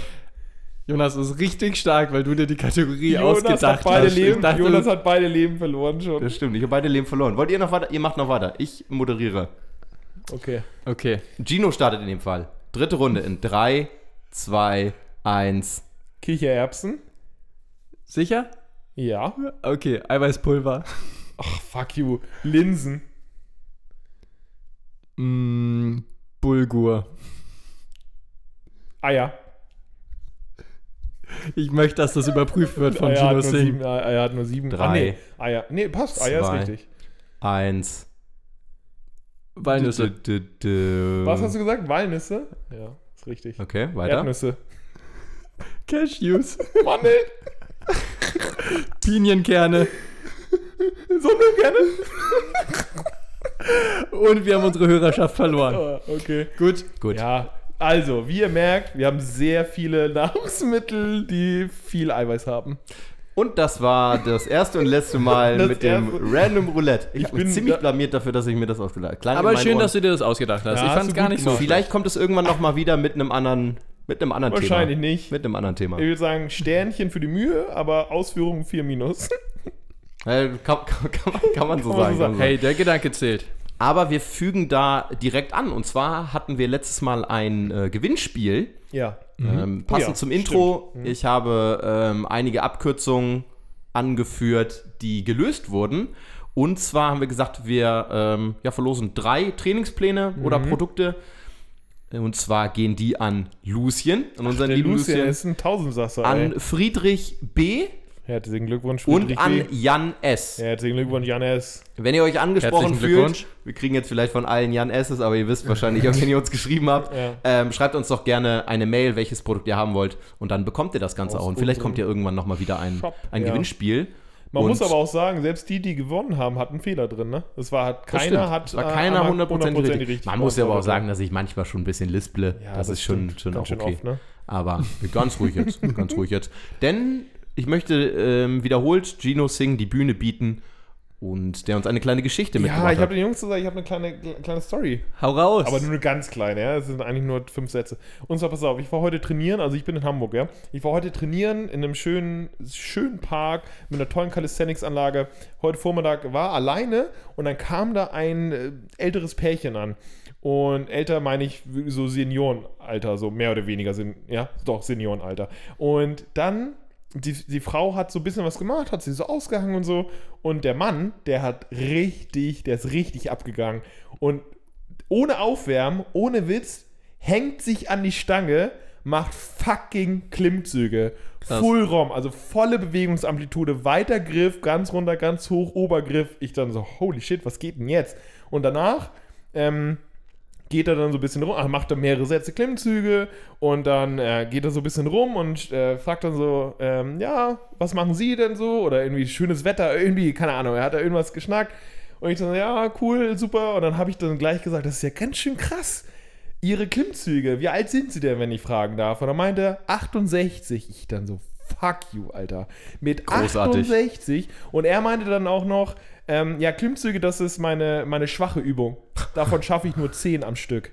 Jonas ist richtig stark, weil du dir die Kategorie Jonas ausgedacht hat beide hast. Leben. Dachte, Jonas hat beide Leben verloren schon. Das stimmt, ich habe beide Leben verloren. Wollt ihr noch weiter? Ihr macht noch weiter. Ich moderiere. Okay. okay. Gino startet in dem Fall. Dritte Runde in drei, zwei, eins. Kichererbsen. Sicher? Ja. Okay, Eiweißpulver. Ach, fuck you. Linsen. Mm, Bulgur. Eier. Ich möchte, dass das überprüft wird von Eier Gino Singh. sieben, Eier hat nur sieben. Ah, Drei. nee. Eier. Nee, passt. Eier ist richtig. Eins. Walnüsse. D- d- d- Was hast du gesagt? Walnüsse? Ja, ist richtig. Okay, weiter. Erdnüsse. Cashews. Mandel. Pinienkerne. So nur gerne. Und wir haben unsere Hörerschaft verloren. Ah, okay. Gut. Gut. Ja, also, wie ihr merkt, wir haben sehr viele Nahrungsmittel, die viel Eiweiß haben. Und das war das erste und letzte Mal Das mit dem erste- Random Roulette. Ich, Ich habe mich bin ziemlich da- blamiert dafür, dass ich mir das ausgedacht habe. Aber schön, Ohren. dass du dir das ausgedacht hast. Ja, ich fand es gar nicht so. Vielleicht kommt es irgendwann noch mal wieder mit einem anderen, mit einem anderen Wahrscheinlich Thema. nicht. Mit einem anderen Thema. Ich würde sagen, Sternchen für die Mühe, aber Ausführungen 4 minus. Kann, kann, kann, man, kann man so Kann man sagen. so man Hey, der Gedanke zählt. Aber wir fügen da direkt an. Und zwar hatten wir letztes Mal ein äh, Gewinnspiel. ja. Ähm, passend Oh ja, zum Intro. Ich habe ähm, einige Abkürzungen angeführt, die gelöst wurden. Und zwar haben wir gesagt, wir ähm, ja, verlosen drei Trainingspläne oder Mhm. Produkte. Und zwar gehen die an Lucien, an unseren Der lieben Lucien Lucien, ist ein Tausendsasser, ey. an Friedrich B. Herzlichen Glückwunsch, und an. Jan S. Herzlichen Glückwunsch, Janes. Wenn ihr euch angesprochen Herzlichen fühlt, Glückwunsch. wir kriegen jetzt vielleicht von allen Jan S's, aber ihr wisst wahrscheinlich, auch, wenn ihr uns geschrieben habt, Ja. ähm, schreibt uns doch gerne eine Mail, welches Produkt ihr haben wollt und dann bekommt ihr das Ganze Aus auch. Und vielleicht kommt ja irgendwann nochmal wieder ein, Shop, ein ja. Gewinnspiel. Man Und- muss aber auch sagen, selbst die, die gewonnen haben, hatten einen Fehler drin, ne? Das war, hat Das keiner stimmt. hat Es war äh, keiner einmal hundertprozentig richtig. richtig Man gemacht, muss ja aber auch sagen, dass ich manchmal schon ein bisschen lisple. Ja, das, ist schon, schon auch schön okay. oft, ne? Aber ganz ruhig jetzt, ganz ruhig jetzt. Denn ich möchte ähm, wiederholt Gino Singh die Bühne bieten und der uns eine kleine Geschichte Ja, mitgebracht ich habe den Jungs gesagt, ich habe eine kleine, kleine Story. Hau raus. Aber nur eine ganz kleine, ja. Es sind eigentlich nur fünf Sätze. Und zwar, pass auf, ich war heute trainieren, also ich bin in Hamburg, ja. Ich war heute trainieren in einem schönen, schönen Park mit einer tollen Calisthenics-Anlage. Heute Vormittag war alleine und dann kam da ein äh, älteres Pärchen an. Und älter meine ich so Seniorenalter, so mehr oder weniger, sind, ja, doch, Seniorenalter. Und dann die, die Frau hat so ein bisschen was gemacht, hat sie so ausgehangen und so. Und der Mann, der hat richtig, der ist richtig abgegangen. Und ohne Aufwärmen, ohne Witz, hängt sich an die Stange, macht fucking Klimmzüge. Krass. Full Rom, also volle Bewegungsamplitude, weiter Griff, ganz runter, ganz hoch, Obergriff. Ich dann so, holy shit, was geht denn jetzt? Und danach, ähm, geht er dann so ein bisschen rum, ach, macht er mehrere Sätze Klimmzüge und dann äh, geht er so ein bisschen rum und äh, fragt dann so, ähm, ja, was machen Sie denn so? Oder irgendwie schönes Wetter, irgendwie, keine Ahnung, er hat da irgendwas geschnackt. Und ich so, ja, cool, super. Und dann habe ich dann gleich gesagt, das ist ja ganz schön krass. Ihre Klimmzüge, wie alt sind Sie denn, wenn ich fragen darf? Und dann meinte er, 68. Ich dann so, fuck you, Alter. Mit Großartig. 68. Und er meinte dann auch noch, ähm, ja, Klimmzüge, das ist meine, meine schwache Übung. Davon schaffe ich nur 10 am Stück.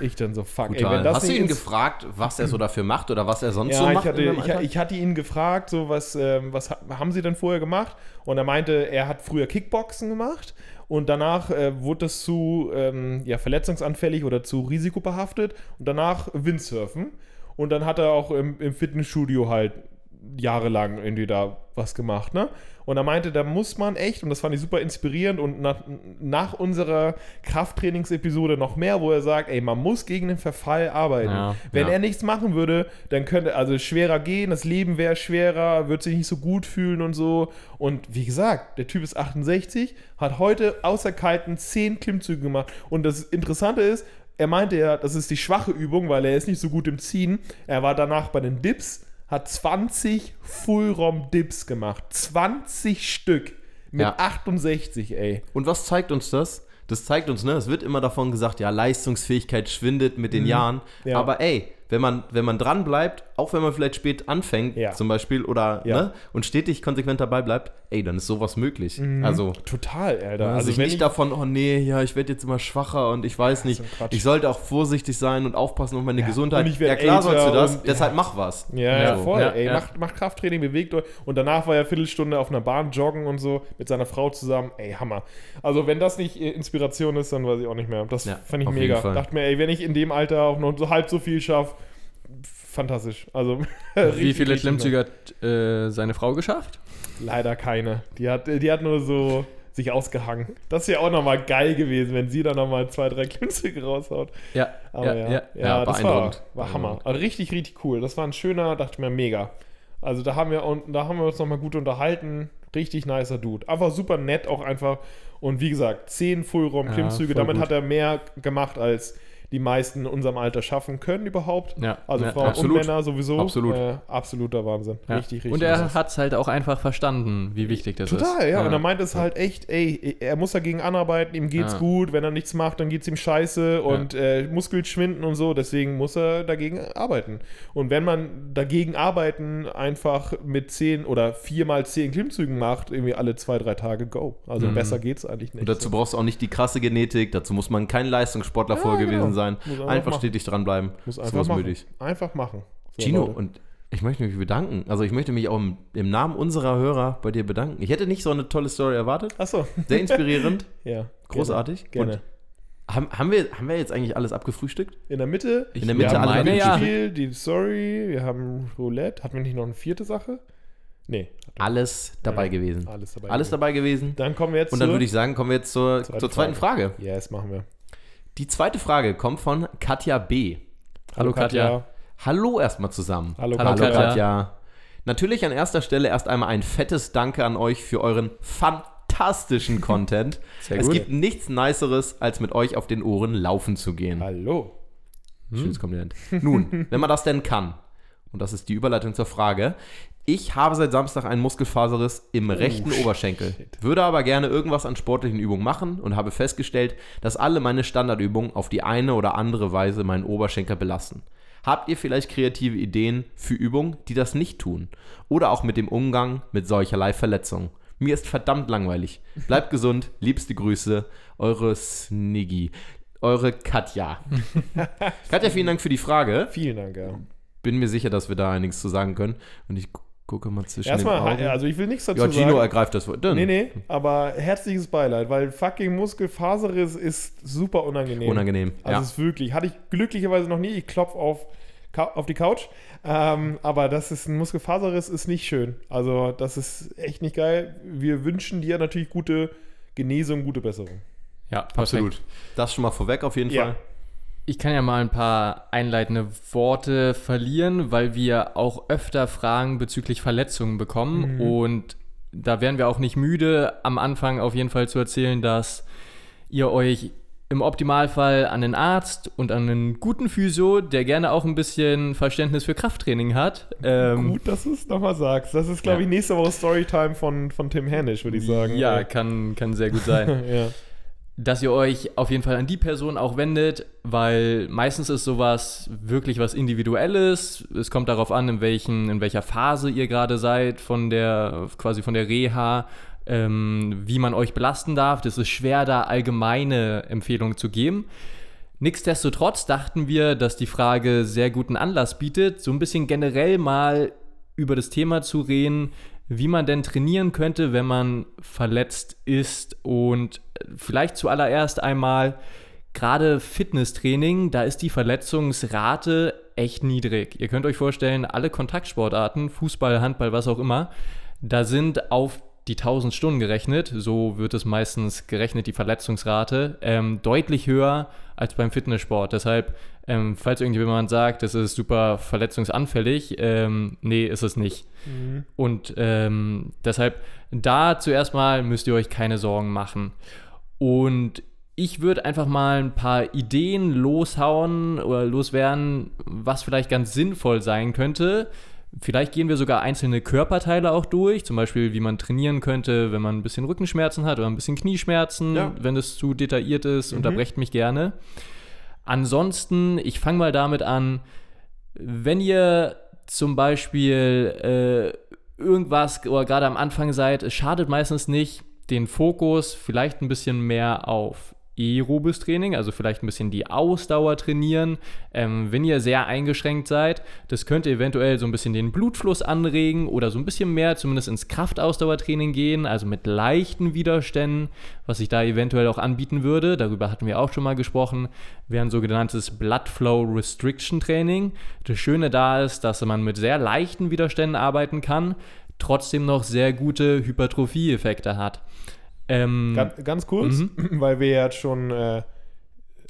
Ich dann so, fuck, ey, Hast du ihn gefragt, was er so dafür macht oder was er sonst ja, so ich macht? hatte, in seinem ich, ich hatte ihn gefragt, so was, ähm, was ha- haben sie denn vorher gemacht? Und er meinte, er hat früher Kickboxen gemacht und danach äh, wurde das zu ähm, ja, verletzungsanfällig oder zu risikobehaftet und danach Windsurfen. Und dann hat er auch im, im Fitnessstudio halt jahrelang irgendwie da was gemacht, ne? Und er meinte, da muss man echt, und das fand ich super inspirierend und nach, nach unserer Krafttrainingsepisode noch mehr, wo er sagt, ey, man muss gegen den Verfall arbeiten. Ja, Wenn ja. er nichts machen würde, dann könnte, also schwerer gehen, das Leben wäre schwerer, wird sich nicht so gut fühlen und so. Und wie gesagt, der Typ ist 68, hat heute außer Kalten 10 Klimmzüge gemacht. Und das Interessante ist, er meinte ja, das ist die schwache Übung, weil er ist nicht so gut im Ziehen. Er war danach bei den Dips, hat 20 Fullrom-Dips gemacht. 20 Stück. Mit Ja. 68, ey. Und was zeigt uns das? Das zeigt uns, ne, es wird immer davon gesagt, ja, Leistungsfähigkeit schwindet mit den Jahren. Mhm. Ja. Aber ey, wenn man, wenn man dran bleibt, auch wenn man vielleicht spät anfängt, Ja. zum Beispiel, oder Ja. ne, und stetig konsequent dabei bleibt, ey, dann ist sowas möglich. Also, Total, Alter. also Also, sich wenn nicht ich, davon, oh nee, ja, ich werde jetzt immer schwacher und ich weiß nicht, ein Quatsch. ich sollte auch vorsichtig sein und aufpassen auf meine Ja, Gesundheit. ich ja, klar sollst du das, und- deshalb ja. mach was. Ja, ja, So. voll. Ja, ey, ja. Macht, macht Krafttraining, bewegt euch. Und danach war er Viertelstunde auf einer Bahn joggen und so mit seiner Frau zusammen. Ey, Hammer. Also, wenn das nicht äh, Inspiration ist, dann weiß ich auch nicht mehr. Das Ja, fand ich mega. Dachte mir, ey, wenn ich in dem Alter auch noch so halb so viel schaffe, fantastisch. Also, Wie viele Klimmzüge hat äh, seine Frau geschafft? Leider keine. Die hat, die hat nur so sich ausgehangen. Das wäre auch nochmal geil gewesen, wenn sie dann nochmal zwei, drei Klimmzüge raushaut. Ja, Aber ja, ja, Ja, das war, war Hammer. Also richtig, richtig cool. Das war ein schöner, dachte ich mir, mega. Also da haben wir, da haben wir uns nochmal gut unterhalten. Richtig nicer Dude. Einfach super nett auch einfach. Und wie gesagt, 10 Fullraum-Klimmzüge. Damit gut. hat er mehr gemacht, als die meisten in unserem Alter schaffen können überhaupt. Ja, Also ja, Frauen absolut. und Männer sowieso. Absolut. Äh, absoluter Wahnsinn. Ja. Richtig, richtig. Und er hat es halt auch einfach verstanden, wie wichtig das ist. Total, ja. Und er meint es halt echt, ey, er muss dagegen anarbeiten, ihm geht's gut, wenn er nichts macht, dann geht's ihm scheiße und äh, Muskeln schwinden und so, deswegen muss er dagegen arbeiten. Und wenn man dagegen arbeiten einfach mit 10 oder 4 mal 10 Klimmzügen macht, irgendwie alle zwei, drei Tage, go. Also Mhm. besser geht's eigentlich nicht. Und dazu brauchst du auch nicht die krasse Genetik, dazu muss man kein Leistungssportler vorher genau. Gewesen sein. Einfach Einfach stetig dranbleiben. muss einfach was machen. möglich. Einfach machen. So, Gino, Leute. und ich möchte mich bedanken. Also ich möchte mich auch im, im Namen unserer Hörer bei dir bedanken. Ich hätte nicht so eine tolle Story erwartet. Achso. Sehr inspirierend, ja. großartig. Gerne. Und haben, haben, wir, haben wir jetzt eigentlich alles abgefrühstückt? In der Mitte. In der wir Mitte haben alle meine, ja. Spiel, die Story, wir haben Roulette. Hatten wir nicht noch eine vierte Sache? Nee. Alles dabei Ja, gewesen. Alles dabei. Alles dabei gewesen. Dann kommen wir jetzt Und dann würde ich sagen, kommen wir jetzt zur, Zweite zur zweiten Frage. Yes, machen wir. Die zweite Frage kommt von Katja B. Hallo, Katja. Hallo erstmal zusammen. Hallo, Hallo, Katja. Katja. Natürlich an erster Stelle erst einmal ein fettes Danke an euch für euren fantastischen Content. Sehr es gut. gibt nichts Niceres, als mit euch auf den Ohren laufen zu gehen. Hallo. Schönes Kompliment. Nun, wenn man das denn kann, und das ist die Überleitung zur Frage, Ich habe seit Samstag einen Muskelfaserriss im rechten Oberschenkel, shit. würde aber gerne irgendwas an sportlichen Übungen machen und habe festgestellt, dass alle meine Standardübungen auf die eine oder andere Weise meinen Oberschenkel belasten. Habt ihr vielleicht kreative Ideen für Übungen, die das nicht tun? Oder auch mit dem Umgang mit solcherlei Verletzungen? Mir ist verdammt langweilig. Bleibt gesund, liebste Grüße, eure Sniggy. Eure Katja. Katja, vielen Dank für die Frage. Vielen Dank, ja. Bin mir sicher, dass wir da einiges zu sagen können. Und ich gucke mal zwischen Erstmal, den Augen. also ich will nichts dazu ja, Gino sagen. ergreift das Wort. Dann. Nee, nee, aber herzliches Beileid, weil fucking Muskelfaserriss ist super unangenehm. Unangenehm. Also ja. es ist wirklich, hatte ich glücklicherweise noch nie, ich klopfe auf, auf die Couch, ähm, aber das ist ein Muskelfaserriss, ist nicht schön. Also das ist echt nicht geil. Wir wünschen dir natürlich gute Genesung, gute Besserung. Ja, perfekt. Absolut. Das schon mal vorweg auf jeden Ja. Fall. Ich kann ja mal ein paar einleitende Worte verlieren, weil wir auch öfter Fragen bezüglich Verletzungen bekommen. Und da wären wir auch nicht müde, am Anfang auf jeden Fall zu erzählen, dass ihr euch im Optimalfall an den Arzt und an einen guten Physio, der gerne auch ein bisschen Verständnis für Krafttraining hat. Ähm, Gut, dass du es nochmal sagst. Das ist, glaube Ja. ich, nächste Woche Storytime von, von Tim Hennisch, würde ich sagen. Ja, kann, kann sehr gut sein. ja. Dass ihr euch auf jeden Fall an die Person auch wendet, weil meistens ist sowas wirklich was Individuelles. Es kommt darauf an, in, welchen, in welcher Phase ihr gerade seid von der, quasi von der Reha, ähm, wie man euch belasten darf. Das ist schwer, da allgemeine Empfehlungen zu geben. Nichtsdestotrotz dachten wir, dass die Frage sehr guten Anlass bietet, so ein bisschen generell mal über das Thema zu reden, wie man denn trainieren könnte, wenn man verletzt ist und vielleicht zuallererst einmal gerade Fitnesstraining, da ist die Verletzungsrate echt niedrig. Ihr könnt euch vorstellen, alle Kontaktsportarten, Fußball, Handball, was auch immer, da sind auf die 1000 Stunden gerechnet, so wird es meistens gerechnet, die Verletzungsrate, ähm, deutlich höher als beim Fitnesssport. Deshalb, ähm, falls irgendjemand sagt, das ist super verletzungsanfällig, ähm, nee, ist es nicht. Und ähm, deshalb, da zuerst mal müsst ihr euch keine Sorgen machen. Und ich würde einfach mal ein paar Ideen loshauen oder loswerden, was vielleicht ganz sinnvoll sein könnte. Vielleicht gehen wir sogar einzelne Körperteile auch durch, zum Beispiel wie man trainieren könnte, wenn man ein bisschen Rückenschmerzen hat oder ein bisschen Knieschmerzen, Ja. wenn es zu detailliert ist, unterbrecht mich gerne. Ansonsten, ich fange mal damit an, wenn ihr zum Beispiel äh, irgendwas oder gerade am Anfang seid, es schadet meistens nicht, den Fokus vielleicht ein bisschen mehr auf aerobes Training, also vielleicht ein bisschen die Ausdauer trainieren. Ähm, wenn ihr sehr eingeschränkt seid, das könnte eventuell so ein bisschen den Blutfluss anregen oder so ein bisschen mehr zumindest ins Kraftausdauertraining gehen, also mit leichten Widerständen, was ich da eventuell auch anbieten würde. Darüber hatten wir auch schon mal gesprochen, wäre ein sogenanntes Blood Flow Restriction Training. Das Schöne da ist, dass man mit sehr leichten Widerständen arbeiten kann, trotzdem noch sehr gute Hypertrophie-Effekte hat. Ähm, Ganz, ganz kurz, Mhm. weil wir jetzt schon, äh,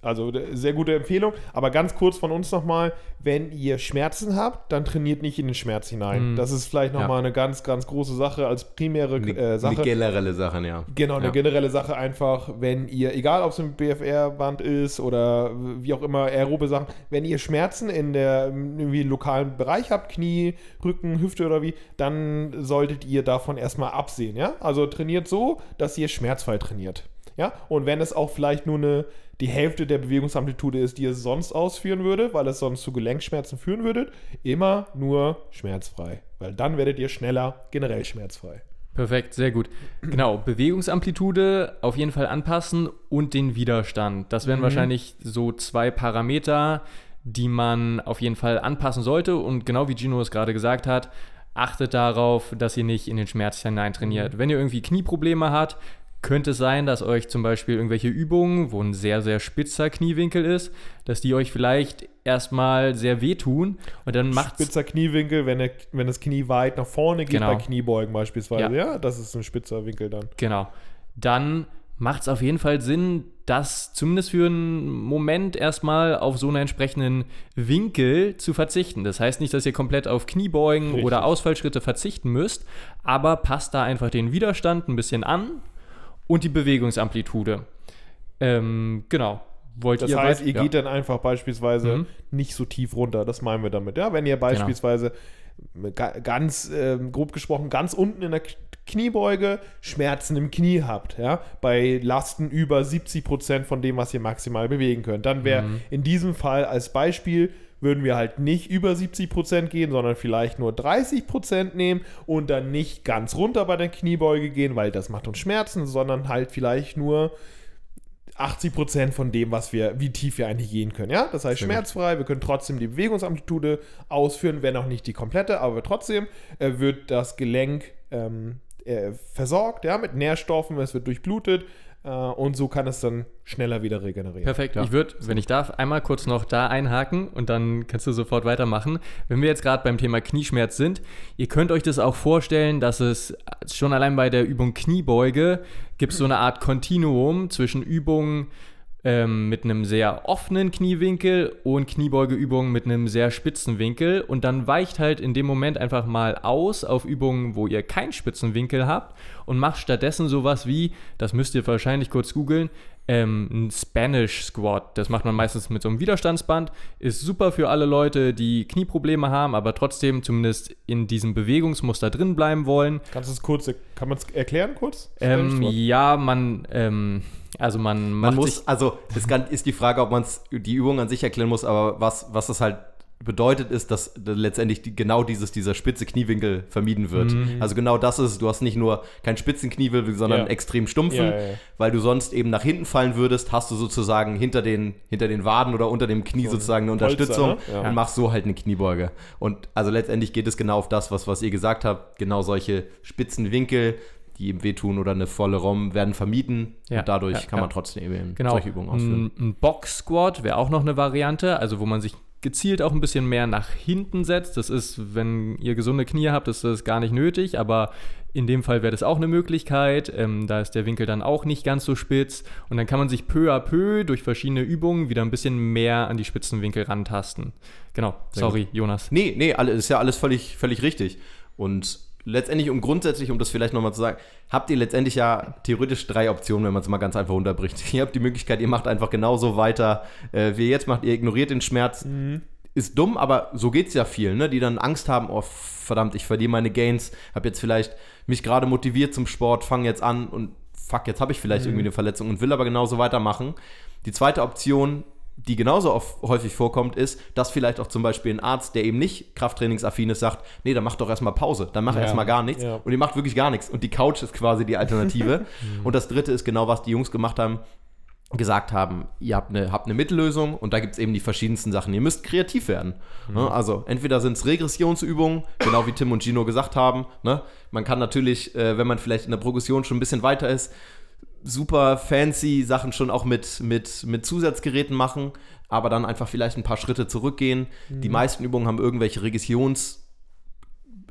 also sehr gute Empfehlung, aber ganz kurz von uns nochmal, wenn ihr Schmerzen habt, dann trainiert nicht in den Schmerz hinein. Mhm. Das ist vielleicht nochmal Ja. eine ganz, ganz große Sache als primäre äh, Sache. eine generelle Sache, ja. Genau, eine Ja. generelle Sache einfach, wenn ihr, egal ob es ein BFR-Band ist oder wie auch immer, aerobe Sachen, wenn ihr Schmerzen in der irgendwie lokalen Bereich habt, Knie, Rücken, Hüfte oder wie, dann solltet ihr davon erstmal absehen, ja? Also trainiert so, dass ihr schmerzfrei trainiert. Ja, und wenn es auch vielleicht nur eine, die Hälfte der Bewegungsamplitude ist, die ihr sonst ausführen würde, weil es sonst zu Gelenkschmerzen führen würdet, immer nur schmerzfrei. Weil dann werdet ihr schneller generell schmerzfrei. Perfekt, sehr gut. Genau, Bewegungsamplitude auf jeden Fall anpassen und den Widerstand. Das wären wahrscheinlich so zwei Parameter, die man auf jeden Fall anpassen sollte. Und genau wie Gino es gerade gesagt hat, achtet darauf, dass ihr nicht in den Schmerz hinein trainiert. Wenn ihr irgendwie Knieprobleme habt, könnte es sein, dass euch zum Beispiel irgendwelche Übungen, wo ein sehr, sehr spitzer Kniewinkel ist, dass die euch vielleicht erstmal sehr wehtun und dann macht spitzer Kniewinkel, wenn, der, wenn das Knie weit nach vorne geht, Genau. bei Kniebeugen beispielsweise. Ja. Ja. das ist ein spitzer Winkel dann. Genau. Dann macht es auf jeden Fall Sinn, das zumindest für einen Moment erstmal auf so einen entsprechenden Winkel zu verzichten. Das heißt nicht, dass ihr komplett auf Kniebeugen Richtig. oder Ausfallschritte verzichten müsst, aber passt da einfach den Widerstand ein bisschen an und die Bewegungsamplitude. Ähm, genau. Wollt Das ihr heißt, weit- ihr ja. geht dann einfach beispielsweise Mhm. nicht so tief runter. Das meinen wir damit. Ja, wenn ihr beispielsweise ga- ganz äh, grob gesprochen, ganz unten in der Kniebeuge Schmerzen im Knie habt, ja, bei Lasten über 70% von dem, was ihr maximal bewegen könnt. Dann wäre in diesem Fall als Beispiel würden wir halt nicht über 70% gehen, sondern vielleicht nur 30% nehmen und dann nicht ganz runter bei der Kniebeuge gehen, weil das macht uns Schmerzen, sondern halt vielleicht nur 80% von dem, was wir, wie tief wir eigentlich gehen können. Ja, das heißt Sehr gut. schmerzfrei. Wir können trotzdem die Bewegungsamplitude ausführen, wenn auch nicht die komplette, aber trotzdem äh, wird das Gelenk ähm, äh, versorgt, ja, mit Nährstoffen. Es wird durchblutet und so kann es dann schneller wieder regenerieren. Perfekt. Ja. Ich würde, wenn ich darf, einmal kurz noch da einhaken und dann kannst du sofort weitermachen. Wenn wir jetzt gerade beim Thema Knieschmerz sind, ihr könnt euch das auch vorstellen, dass es schon allein bei der Übung Kniebeuge gibt es so eine Art Kontinuum zwischen Übungen ähm, mit einem sehr offenen Kniewinkel und Kniebeugeübungen mit einem sehr spitzen Winkel. Und dann weicht halt in dem Moment einfach mal aus auf Übungen, wo ihr keinen spitzen Winkel habt und macht stattdessen sowas wie, das müsst ihr wahrscheinlich kurz googeln, ähm, ein Spanish Squat. Das macht man meistens mit so einem Widerstandsband. Ist super für alle Leute, die Knieprobleme haben, aber trotzdem zumindest in diesem Bewegungsmuster drin bleiben wollen. Kannst du es kurz, kann man es erklären kurz? Ähm, ja, man, ähm, also man, Man macht muss, sich, also es kann, ist die Frage, ob man die Übung an sich erklären muss, aber was, was das halt bedeutet, ist, dass letztendlich die, genau dieses, dieser spitze Kniewinkel vermieden wird. Also genau das ist, du hast nicht nur keinen spitzen Kniewinkel, sondern Ja. einen extrem stumpfen, Ja, ja, weil du sonst eben nach hinten fallen würdest, hast du sozusagen hinter den, hinter den Waden oder unter dem Knie sozusagen eine Unterstützung ne? Ja. und machst so halt eine Kniebeuge. Und also letztendlich geht es genau auf das, was, was ihr gesagt habt, genau solche spitzen Winkel, die ihm wehtun oder eine volle ROM werden vermieden Ja, und dadurch ja, kann man ja. trotzdem eben genau, solche Übungen ausführen. Ein, ein Box Squat wäre auch noch eine Variante, also wo man sich gezielt auch ein bisschen mehr nach hinten setzt. Das ist, wenn ihr gesunde Knie habt, ist das gar nicht nötig, aber in dem Fall wäre das auch eine Möglichkeit. Ähm, da ist der Winkel dann auch nicht ganz so spitz und dann kann man sich peu à peu durch verschiedene Übungen wieder ein bisschen mehr an die spitzen Winkel rantasten. Genau, sorry, Jonas. Nee, nee, alle, ist ja alles völlig, völlig richtig. Und letztendlich, um grundsätzlich, um das vielleicht nochmal zu sagen, habt ihr letztendlich ja theoretisch drei Optionen, wenn man es mal ganz einfach unterbricht. Ihr habt die Möglichkeit, ihr macht einfach genauso weiter, äh, wie ihr jetzt macht, ihr ignoriert den Schmerz. Ist dumm, aber so geht es ja vielen, ne? die dann Angst haben, oh verdammt, ich verliere meine Gains, habe jetzt vielleicht mich gerade motiviert zum Sport, fange jetzt an und fuck, jetzt habe ich vielleicht irgendwie eine Verletzung und will aber genauso weitermachen. Die zweite Option, die genauso oft, häufig vorkommt, ist, dass vielleicht auch zum Beispiel ein Arzt, der eben nicht krafttrainingsaffin ist, sagt, nee, dann mach doch erstmal Pause, dann mach Ja. erstmal gar nichts. Ja. Und ihr macht wirklich gar nichts. Und die Couch ist quasi die Alternative. und das dritte ist genau, was die Jungs gemacht haben, gesagt haben, ihr habt eine, habt eine Mittellösung und da gibt es eben die verschiedensten Sachen. Ihr müsst kreativ werden. Ne? Also entweder sind es Regressionsübungen, genau wie Tim und Gino gesagt haben. Ne? Man kann natürlich, äh, wenn man vielleicht in der Progression schon ein bisschen weiter ist, super fancy Sachen schon auch mit, mit, mit Zusatzgeräten machen, aber dann einfach vielleicht ein paar Schritte zurückgehen. Die meisten Übungen haben irgendwelche Regressions-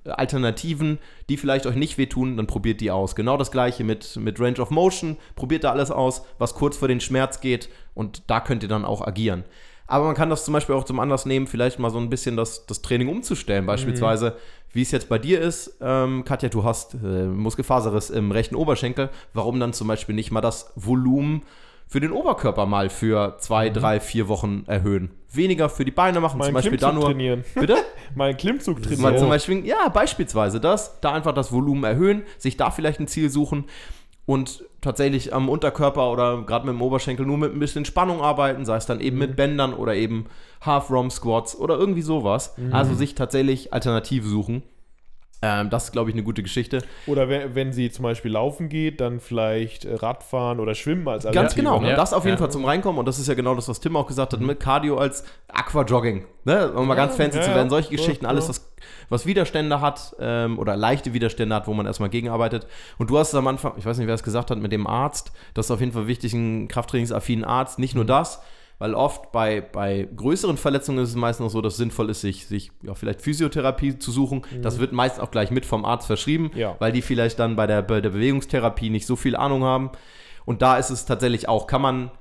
Alternativen, die vielleicht euch nicht wehtun, dann probiert die aus. Genau das gleiche mit, mit Range of Motion. Probiert da alles aus, was kurz vor den Schmerz geht und da könnt ihr dann auch agieren. Aber man kann das zum Beispiel auch zum Anlass nehmen, vielleicht mal so ein bisschen das, das Training umzustellen. Beispielsweise, wie es jetzt bei dir ist, ähm, Katja, du hast äh, Muskelfaserriss im rechten Oberschenkel. Warum dann zum Beispiel nicht mal das Volumen für den Oberkörper mal für zwei, drei, vier Wochen erhöhen? Weniger für die Beine machen, Mal zum Beispiel da Klimmzug nur. trainieren. Bitte? Mal einen Klimmzug Mal zum trainieren. Beispiel, ja, beispielsweise das, da einfach das Volumen erhöhen, sich da vielleicht ein Ziel suchen und tatsächlich am Unterkörper oder gerade mit dem Oberschenkel nur mit ein bisschen Spannung arbeiten, sei es dann eben mit Bändern oder eben Half-Rom-Squats oder irgendwie sowas. Also sich tatsächlich alternativ suchen. Ähm, das ist, glaube ich, eine gute Geschichte. Oder wenn, wenn sie zum Beispiel laufen geht, dann vielleicht äh, Radfahren oder Schwimmen als Ganz genau. Ne? Ja. Das auf jeden Ja. Fall zum Reinkommen. Und das ist ja genau das, was Tim auch gesagt hat, mit Cardio als Aquajogging. Ne? Um mal ganz fancy ja, zu werden. Solche Ja, Geschichten, alles, was, was Widerstände hat ähm, oder leichte Widerstände hat, wo man erstmal gegenarbeitet. Und du hast es am Anfang, ich weiß nicht, wer es gesagt hat, mit dem Arzt. Das ist auf jeden Fall wichtig, ein krafttrainingsaffinen Arzt. Nicht Mhm. nur das. Weil oft bei, bei größeren Verletzungen ist es meistens noch so, dass es sinnvoll ist, sich, sich ja, vielleicht Physiotherapie zu suchen. Das wird meist auch gleich mit vom Arzt verschrieben, Mhm. Ja. weil die vielleicht dann bei der, bei der Bewegungstherapie nicht so viel Ahnung haben. Und da ist es tatsächlich auch, kann man,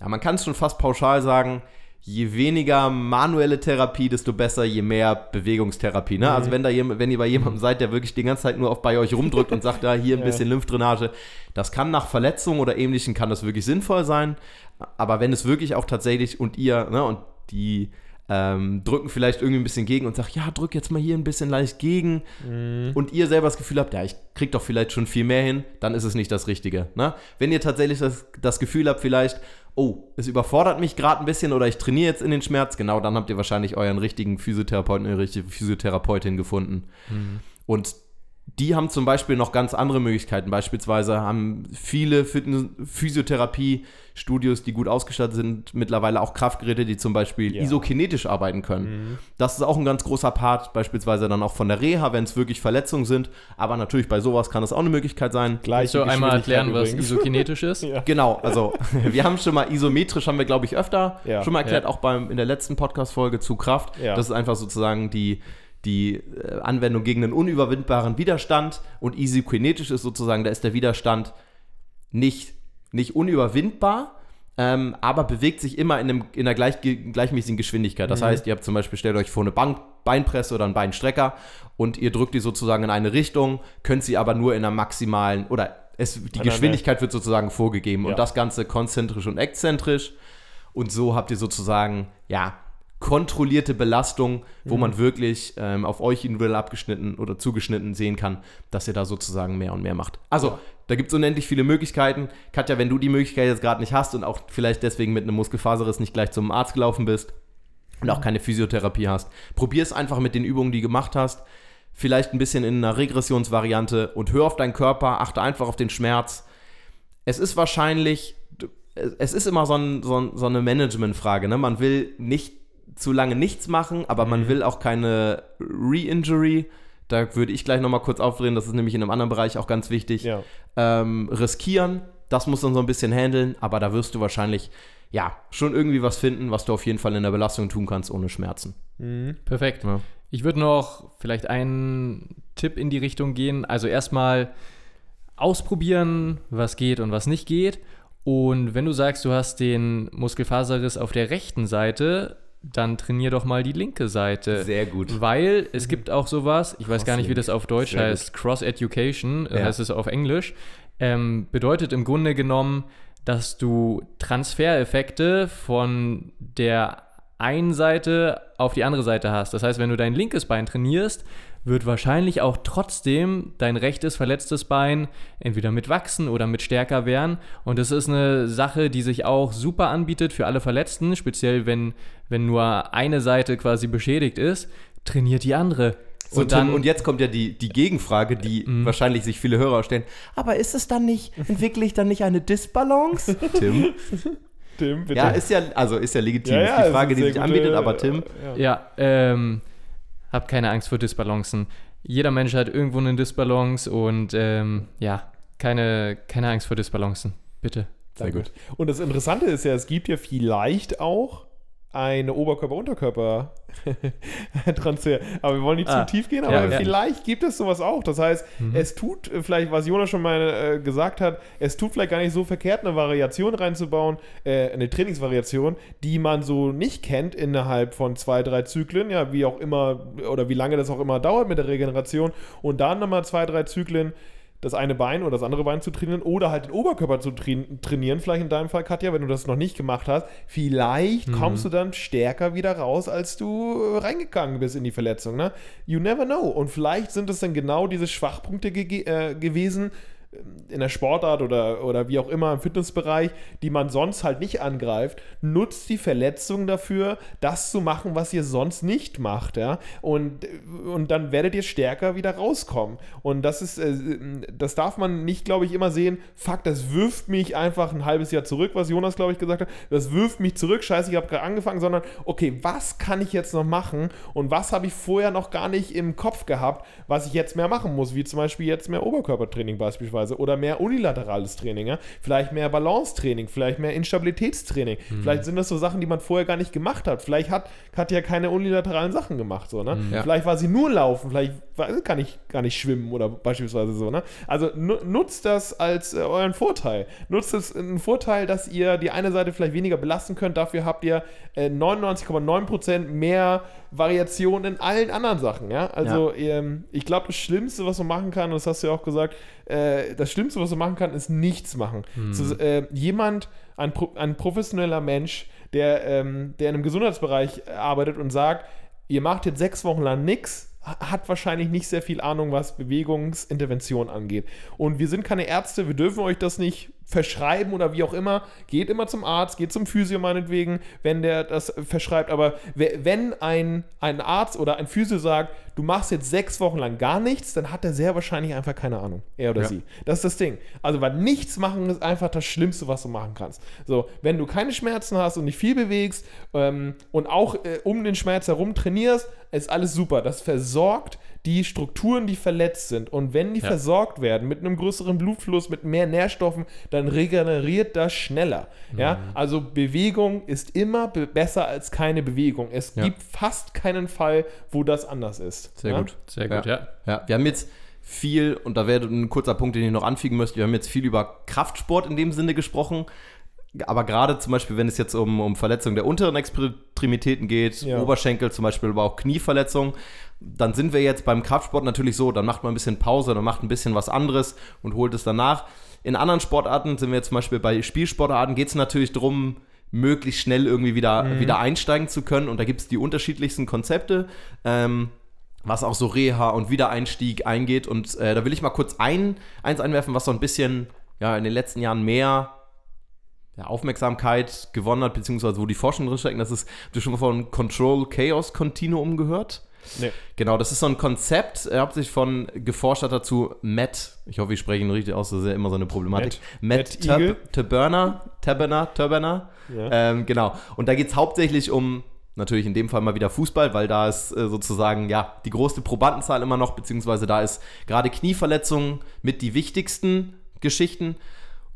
ja, man kann es schon fast pauschal sagen, je weniger manuelle Therapie, desto besser, je mehr Bewegungstherapie. Ne? Also wenn, da jem- wenn ihr bei jemandem seid, der wirklich die ganze Zeit nur auf bei euch rumdrückt und sagt, da hier ein Ja. bisschen Lymphdrainage, das kann nach Verletzungen oder ähnlichen, kann das wirklich sinnvoll sein. Aber wenn es wirklich auch tatsächlich und ihr, ne, und die ähm, drücken vielleicht irgendwie ein bisschen gegen und sagen, ja, drück jetzt mal hier ein bisschen leicht gegen und ihr selber das Gefühl habt, ja, ich krieg doch vielleicht schon viel mehr hin, dann ist es nicht das Richtige. Ne? Wenn ihr tatsächlich das, das Gefühl habt, vielleicht, oh, es überfordert mich gerade ein bisschen oder ich trainiere jetzt in den Schmerz, genau dann habt ihr wahrscheinlich euren richtigen Physiotherapeuten, eure richtige Physiotherapeutin gefunden. Und die haben zum Beispiel noch ganz andere Möglichkeiten. Beispielsweise haben viele Physiotherapie-Studios, die gut ausgestattet sind, mittlerweile auch Kraftgeräte, die zum Beispiel Ja. isokinetisch arbeiten können. Das ist auch ein ganz großer Part, beispielsweise dann auch von der Reha, wenn es wirklich Verletzungen sind. Aber natürlich bei sowas kann es auch eine Möglichkeit sein. Kannst du einmal erklären, was übrigens. isokinetisch ist? Ja. Genau, also wir haben schon mal isometrisch, haben wir glaube ich öfter Ja. schon mal erklärt, Ja. auch beim, in der letzten Podcast-Folge zu Kraft. Ja. Das ist einfach sozusagen die, die äh, Anwendung gegen einen unüberwindbaren Widerstand und isokinetisch ist sozusagen, da ist der Widerstand nicht, nicht unüberwindbar, ähm, aber bewegt sich immer in, einem, in einer gleich, gleichmäßigen Geschwindigkeit. Das heißt, ihr habt zum Beispiel, stellt euch vor eine Bank, Beinpresse oder einen Beinstrecker und ihr drückt die sozusagen in eine Richtung, könnt sie aber nur in einer maximalen oder es, die Nein, Geschwindigkeit wird sozusagen vorgegeben Ja. und das Ganze konzentrisch und exzentrisch. Und so habt ihr sozusagen, ja, kontrollierte Belastung, wo man wirklich ähm, auf euch individuell abgeschnitten oder zugeschnitten sehen kann, dass ihr da sozusagen mehr und mehr macht. Also, da gibt es unendlich viele Möglichkeiten. Katja, wenn du die Möglichkeit jetzt gerade nicht hast und auch vielleicht deswegen mit einem Muskelfaserriss nicht gleich zum Arzt gelaufen bist und auch keine Physiotherapie hast, probier es einfach mit den Übungen, die du gemacht hast. Vielleicht ein bisschen in einer Regressionsvariante und hör auf deinen Körper, achte einfach auf den Schmerz. Es ist wahrscheinlich, es ist immer so, ein, so, so eine Managementfrage. Ne? Man will nicht zu lange nichts machen, aber man will auch keine Re-Injury. Da würde ich gleich nochmal kurz aufdrehen, das ist nämlich in einem anderen Bereich auch ganz wichtig. Ja. Ähm, riskieren, das muss dann so ein bisschen handeln, aber da wirst du wahrscheinlich ja schon irgendwie was finden, was du auf jeden Fall in der Belastung tun kannst ohne Schmerzen. Perfekt. Ja. Ich würde noch vielleicht einen Tipp in die Richtung gehen. Also erstmal ausprobieren, was geht und was nicht geht. Und wenn du sagst, du hast den Muskelfaserriss auf der rechten Seite, dann trainier doch mal die linke Seite. Sehr gut. Weil es gibt auch sowas, ich weiß gar nicht, wie das auf Deutsch Sehr heißt, Cross Education, äh, Ja. heißt es auf Englisch, ähm, bedeutet im Grunde genommen, dass du Transfereffekte von der einen Seite auf die andere Seite hast. Das heißt, wenn du dein linkes Bein trainierst, wird wahrscheinlich auch trotzdem dein rechtes verletztes Bein entweder mit wachsen oder mit stärker werden. Und das ist eine Sache, die sich auch super anbietet für alle Verletzten, speziell wenn, wenn nur eine Seite quasi beschädigt ist, trainiert die andere. So, und Tim, dann, und jetzt kommt ja die, die Gegenfrage, die wahrscheinlich sich viele Hörer stellen. Aber ist es dann nicht, entwickle ich dann nicht eine Disbalance? Tim? Tim, bitte. Ja, ist ja, also ist ja legitim. Ja, ist ja, die es Frage, ist die sich gute- anbietet, aber Tim, Ja. ja, ähm, hab keine Angst vor Disbalancen. Jeder Mensch hat irgendwo eine Disbalance und ähm, ja, keine, keine Angst vor Disbalancen. Bitte. sehr Danke. gut. Und das Interessante ist ja, es gibt ja vielleicht auch eine Oberkörper-Unterkörper-Transfer. Aber wir wollen nicht Ah, zu tief gehen, aber ja, ja. vielleicht gibt es sowas auch. Das heißt, es tut äh, vielleicht, was Jonas schon mal äh, gesagt hat, es tut vielleicht gar nicht so verkehrt, eine Variation reinzubauen, äh, eine Trainingsvariation, die man so nicht kennt innerhalb von zwei, drei Zyklen, ja, wie auch immer, oder wie lange das auch immer dauert mit der Regeneration. Und dann nochmal zwei, drei Zyklen das eine Bein oder das andere Bein zu trainieren oder halt den Oberkörper zu train trainieren, vielleicht in deinem Fall, Katja, wenn du das noch nicht gemacht hast, vielleicht kommst du dann stärker wieder raus, als du reingegangen bist in die Verletzung. Ne? You never know. Und vielleicht sind es dann genau diese Schwachpunkte ge äh, gewesen, in der Sportart oder, oder wie auch immer im Fitnessbereich, die man sonst halt nicht angreift, nutzt die Verletzung dafür, das zu machen, was ihr sonst nicht macht, ja. Und, und dann werdet ihr stärker wieder rauskommen. Und das ist, äh, das darf man nicht, glaube ich, immer sehen, fuck, das wirft mich einfach ein halbes Jahr zurück, was Jonas, glaube ich, gesagt hat. Das wirft mich zurück, scheiße, ich habe gerade angefangen, sondern okay, was kann ich jetzt noch machen und was habe ich vorher noch gar nicht im Kopf gehabt, was ich jetzt mehr machen muss, wie zum Beispiel jetzt mehr Oberkörpertraining beispielsweise oder mehr unilaterales Training, ja? vielleicht mehr Balancetraining, vielleicht mehr Instabilitätstraining. Vielleicht sind das so Sachen, die man vorher gar nicht gemacht hat. Vielleicht hat Katja keine unilateralen Sachen gemacht, so, ne? Ja. Vielleicht war sie nur laufen, vielleicht kann ich gar nicht schwimmen oder beispielsweise so, ne? Also nu nutzt das als äh, euren Vorteil. Nutzt es einen Vorteil, dass ihr die eine Seite vielleicht weniger belasten könnt. Dafür habt ihr äh, 99,9% mehr Variation in allen anderen Sachen, ja? Also ähm, ich glaube, das Schlimmste, was man machen kann, und das hast du ja auch gesagt, äh, das Schlimmste, was man machen kann, ist nichts machen. Zu, äh, jemand, ein, ein professioneller Mensch, der, ähm, der in einem Gesundheitsbereich arbeitet und sagt, ihr macht jetzt sechs Wochen lang nichts, hat wahrscheinlich nicht sehr viel Ahnung, was Bewegungsintervention angeht. Und wir sind keine Ärzte, wir dürfen euch das nicht verschreiben oder wie auch immer. Geht immer zum Arzt, geht zum Physio meinetwegen, wenn der das verschreibt. Aber wenn ein, ein Arzt oder ein Physio sagt, du machst jetzt sechs Wochen lang gar nichts, dann hat er sehr wahrscheinlich einfach keine Ahnung. Er oder Ja. sie. Das ist das Ding. Also, weil nichts machen ist einfach das Schlimmste, was du machen kannst. So, wenn du keine Schmerzen hast und nicht viel bewegst ähm, und auch äh, um den Schmerz herum trainierst, ist alles super. Das versorgt die Strukturen, die verletzt sind. Und wenn die Ja. versorgt werden mit einem größeren Blutfluss, mit mehr Nährstoffen, dann regeneriert das schneller. Ja, also Bewegung ist immer be besser als keine Bewegung. Es Ja. gibt fast keinen Fall, wo das anders ist. Sehr ja? gut. Sehr gut, ja. Ja, wir haben jetzt viel, und da wäre ein kurzer Punkt, den ich noch anfügen möchte, wir haben jetzt viel über Kraftsport in dem Sinne gesprochen. Aber gerade zum Beispiel, wenn es jetzt um, um Verletzungen der unteren Extremitäten geht, Ja. Oberschenkel zum Beispiel, aber auch Knieverletzungen, dann sind wir jetzt beim Kraftsport natürlich so, dann macht man ein bisschen Pause, dann macht ein bisschen was anderes und holt es danach. In anderen Sportarten sind wir jetzt zum Beispiel bei Spielsportarten, geht es natürlich darum, möglichst schnell irgendwie wieder, wieder einsteigen zu können. Und da gibt es die unterschiedlichsten Konzepte. Ähm, was auch so Reha und Wiedereinstieg eingeht. Und äh, da will ich mal kurz ein, eins einwerfen, was so ein bisschen ja, in den letzten Jahren mehr ja, Aufmerksamkeit gewonnen hat, beziehungsweise wo die Forschung drinsteckt. Das ist, habt ihr schon mal von Control Chaos Continuum gehört? Nee. Genau, das ist so ein Konzept, er hat sich von geforscht hat dazu Matt, ich hoffe, ich spreche ihn richtig aus, das ist ja immer so eine Problematik. Matt, Matt. Tab- Taberner, Taberner, Taberner. Ja. Ähm, genau. Und da geht es hauptsächlich um, natürlich in dem Fall mal wieder Fußball, weil da ist äh, sozusagen, ja, die größte Probandenzahl immer noch, beziehungsweise da ist gerade Knieverletzungen mit die wichtigsten Geschichten.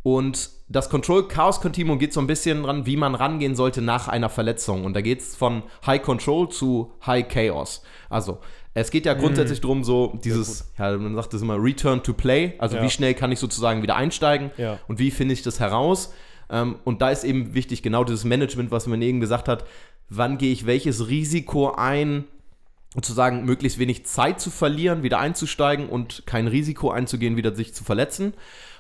Und das Control Chaos Continuum geht so ein bisschen dran, wie man rangehen sollte nach einer Verletzung. Und da geht es von High Control zu High Chaos. Also, es geht ja grundsätzlich drum so dieses, ja, man sagt das immer Return to Play. Also, Ja. wie schnell kann ich sozusagen wieder einsteigen Ja. und wie finde ich das heraus? Ähm, und da ist eben wichtig genau dieses Management, was man eben gesagt hat. Wann gehe ich welches Risiko ein, sozusagen möglichst wenig Zeit zu verlieren, wieder einzusteigen und kein Risiko einzugehen, wieder sich zu verletzen.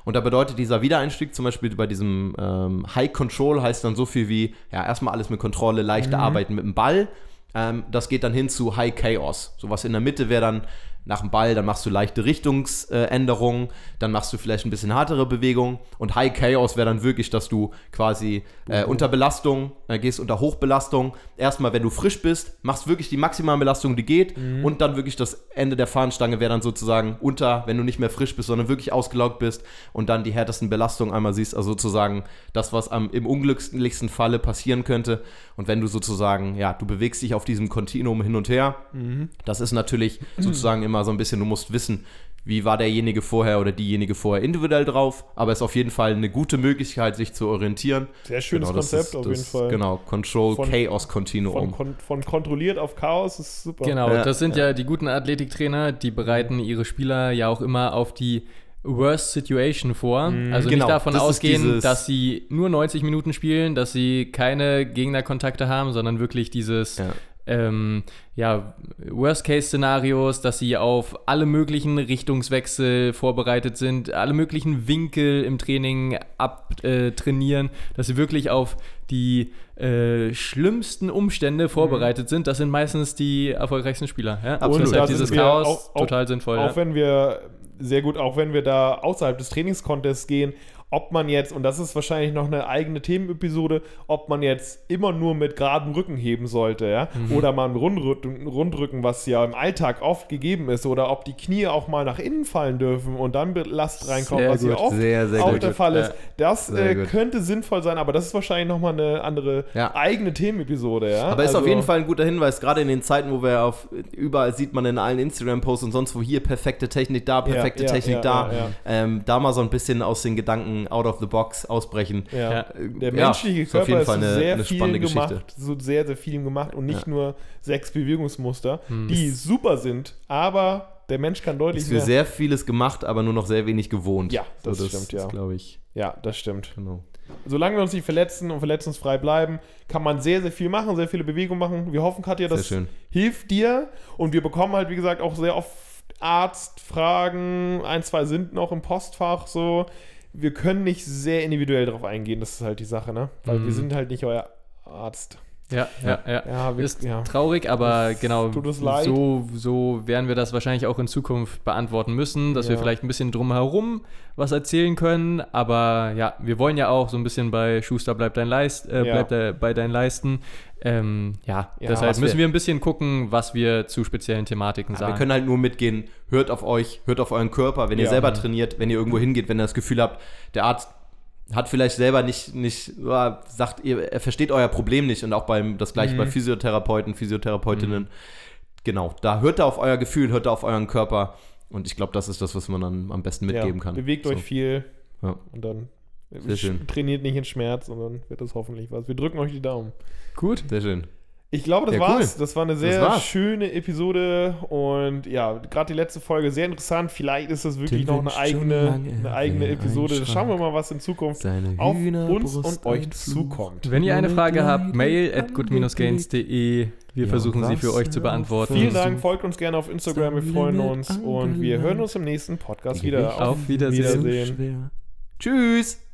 Und da bedeutet dieser Wiedereinstieg zum Beispiel bei diesem ähm, High Control heißt dann so viel wie, ja, erstmal alles mit Kontrolle, leichte Arbeiten mit dem Ball. Ähm, das geht dann hin zu High Chaos. Sowas in der Mitte wäre dann nach dem Ball, dann machst du leichte Richtungsänderungen, dann machst du vielleicht ein bisschen härtere Bewegungen und High Chaos wäre dann wirklich, dass du quasi äh, unter Belastung, äh, gehst unter Hochbelastung, erstmal, wenn du frisch bist, machst wirklich die maximale Belastung, die geht und dann wirklich das Ende der Fahnenstange wäre dann sozusagen unter, wenn du nicht mehr frisch bist, sondern wirklich ausgelaugt bist und dann die härtesten Belastungen einmal siehst, also sozusagen das, was am, im unglücklichsten Falle passieren könnte. Und wenn du sozusagen, ja, du bewegst dich auf diesem Kontinuum hin und her, das ist natürlich sozusagen immer so ein bisschen, du musst wissen, wie war derjenige vorher oder diejenige vorher individuell drauf, aber es ist auf jeden Fall eine gute Möglichkeit, sich zu orientieren. Sehr schönes Genau, das Konzept ist, auf jeden Fall. Genau, Control Von- Chaos Von, Continuum. kon von kontrolliert auf Chaos ist super. Genau, Ja, das sind ja. die guten Athletiktrainer, die bereiten ihre Spieler ja auch immer auf die Worst Situation vor. Also Genau, nicht davon das ausgehen, dass sie nur 90 Minuten spielen, dass sie keine Gegnerkontakte haben, sondern wirklich dieses Ja. Ähm, ja, Worst-Case-Szenarios, dass sie auf alle möglichen Richtungswechsel vorbereitet sind, alle möglichen Winkel im Training abtrainieren, dass sie wirklich auf die äh, schlimmsten Umstände vorbereitet sind. Das sind meistens die erfolgreichsten Spieler. Ja? Absolut. Deshalb Da dieses Chaos auch- auch- total sinnvoll. Auch ja. wenn wir, sehr gut, auch wenn wir da außerhalb des Trainingscontests gehen, ob man jetzt, und das ist wahrscheinlich noch eine eigene Themenepisode, ob man jetzt immer nur mit geradem Rücken heben sollte, ja, Mhm. oder mal im Rundrücken, Rundrücken, was ja im Alltag oft gegeben ist, oder ob die Knie auch mal nach innen fallen dürfen und dann Last reinkommt, Sehr was ja oft Sehr, sehr auch gut. der Fall ist. Das äh, könnte sinnvoll sein, aber das ist wahrscheinlich nochmal eine andere Ja. eigene Themenepisode, ja. Aber ist auf Also- jeden Fall ein guter Hinweis, gerade in den Zeiten, wo wir auf überall sieht man in allen Instagram-Posts und sonst wo hier perfekte Technik da, perfekte ja, Technik da. Ähm, da mal so ein bisschen aus den Gedanken out of the box ausbrechen. Ja. Ja. Der Ja, menschliche ist auf Körper jeden ist Fall zu eine- sehr eine viel spannende gemacht, Geschichte. so sehr, sehr viel gemacht und nicht Ja. nur sechs Bewegungsmuster, Hm. die super sind, aber der Mensch kann deutlich Ist für mehr. sehr vieles gemacht, aber nur noch sehr wenig gewohnt. Ja, das stimmt, ja. glaube ich. ja, das stimmt. Genau. Solange wir uns nicht verletzen und verletzungsfrei bleiben, kann man sehr, sehr viel machen, sehr viele Bewegungen machen. Wir hoffen, Katja, das hilft dir und wir bekommen halt, wie gesagt, auch sehr oft Arztfragen. Ein, zwei sind noch im Postfach so. Wir können nicht sehr individuell darauf eingehen, das ist halt die Sache, ne? Weil wir Mhm. sind halt nicht euer Arzt. Ja, ja, ja. Ja, wir, Ist ja. traurig, aber Es genau, tut uns leid. So, so werden wir das wahrscheinlich auch in Zukunft beantworten müssen, dass wir Ja. vielleicht ein bisschen drumherum was erzählen können. Aber ja, wir wollen ja auch so ein bisschen bei Schuster bleibt dein Leist, äh, Ja. bleibt äh, bei deinen Leisten. Ähm, ja, Ja, deshalb müssen wir- wir ein bisschen gucken, was wir zu speziellen Thematiken Ja, sagen. wir können halt nur mitgehen, hört auf euch, hört auf euren Körper, wenn ihr selber trainiert, wenn ihr irgendwo hingeht, wenn ihr das Gefühl habt, der Arzt hat vielleicht selber nicht, nicht sagt, ihr, er versteht euer Problem nicht und auch beim, das gleiche Mhm. bei Physiotherapeuten, Physiotherapeutinnen. Genau, da hört er auf euer Gefühl, hört er auf euren Körper und ich glaube, das ist das, was man dann am besten mitgeben ja, kann. Bewegt So. euch viel Ja. und dann Sehr schön. trainiert nicht in Schmerz und dann wird das hoffentlich was. Wir drücken euch die Daumen. Gut. Sehr schön. Ich glaube, das Ja, cool. war's. Das war eine sehr schöne Episode und ja, gerade die letzte Folge sehr interessant. Vielleicht ist das wirklich Den noch eine eigene, eine eigene Episode. Schauen wir mal, was in Zukunft Seine auf uns Hühnerbrust und euch zukommt. Wenn ihr eine Frage habt, mail at good-gains.de. Wir Ja, versuchen sie für euch zu beantworten. Vielen. Dank, folgt uns gerne auf Instagram, wir freuen uns und wir hören uns im nächsten Podcast wieder. Auf Wiedersehen. Wiedersehen. Tschüss.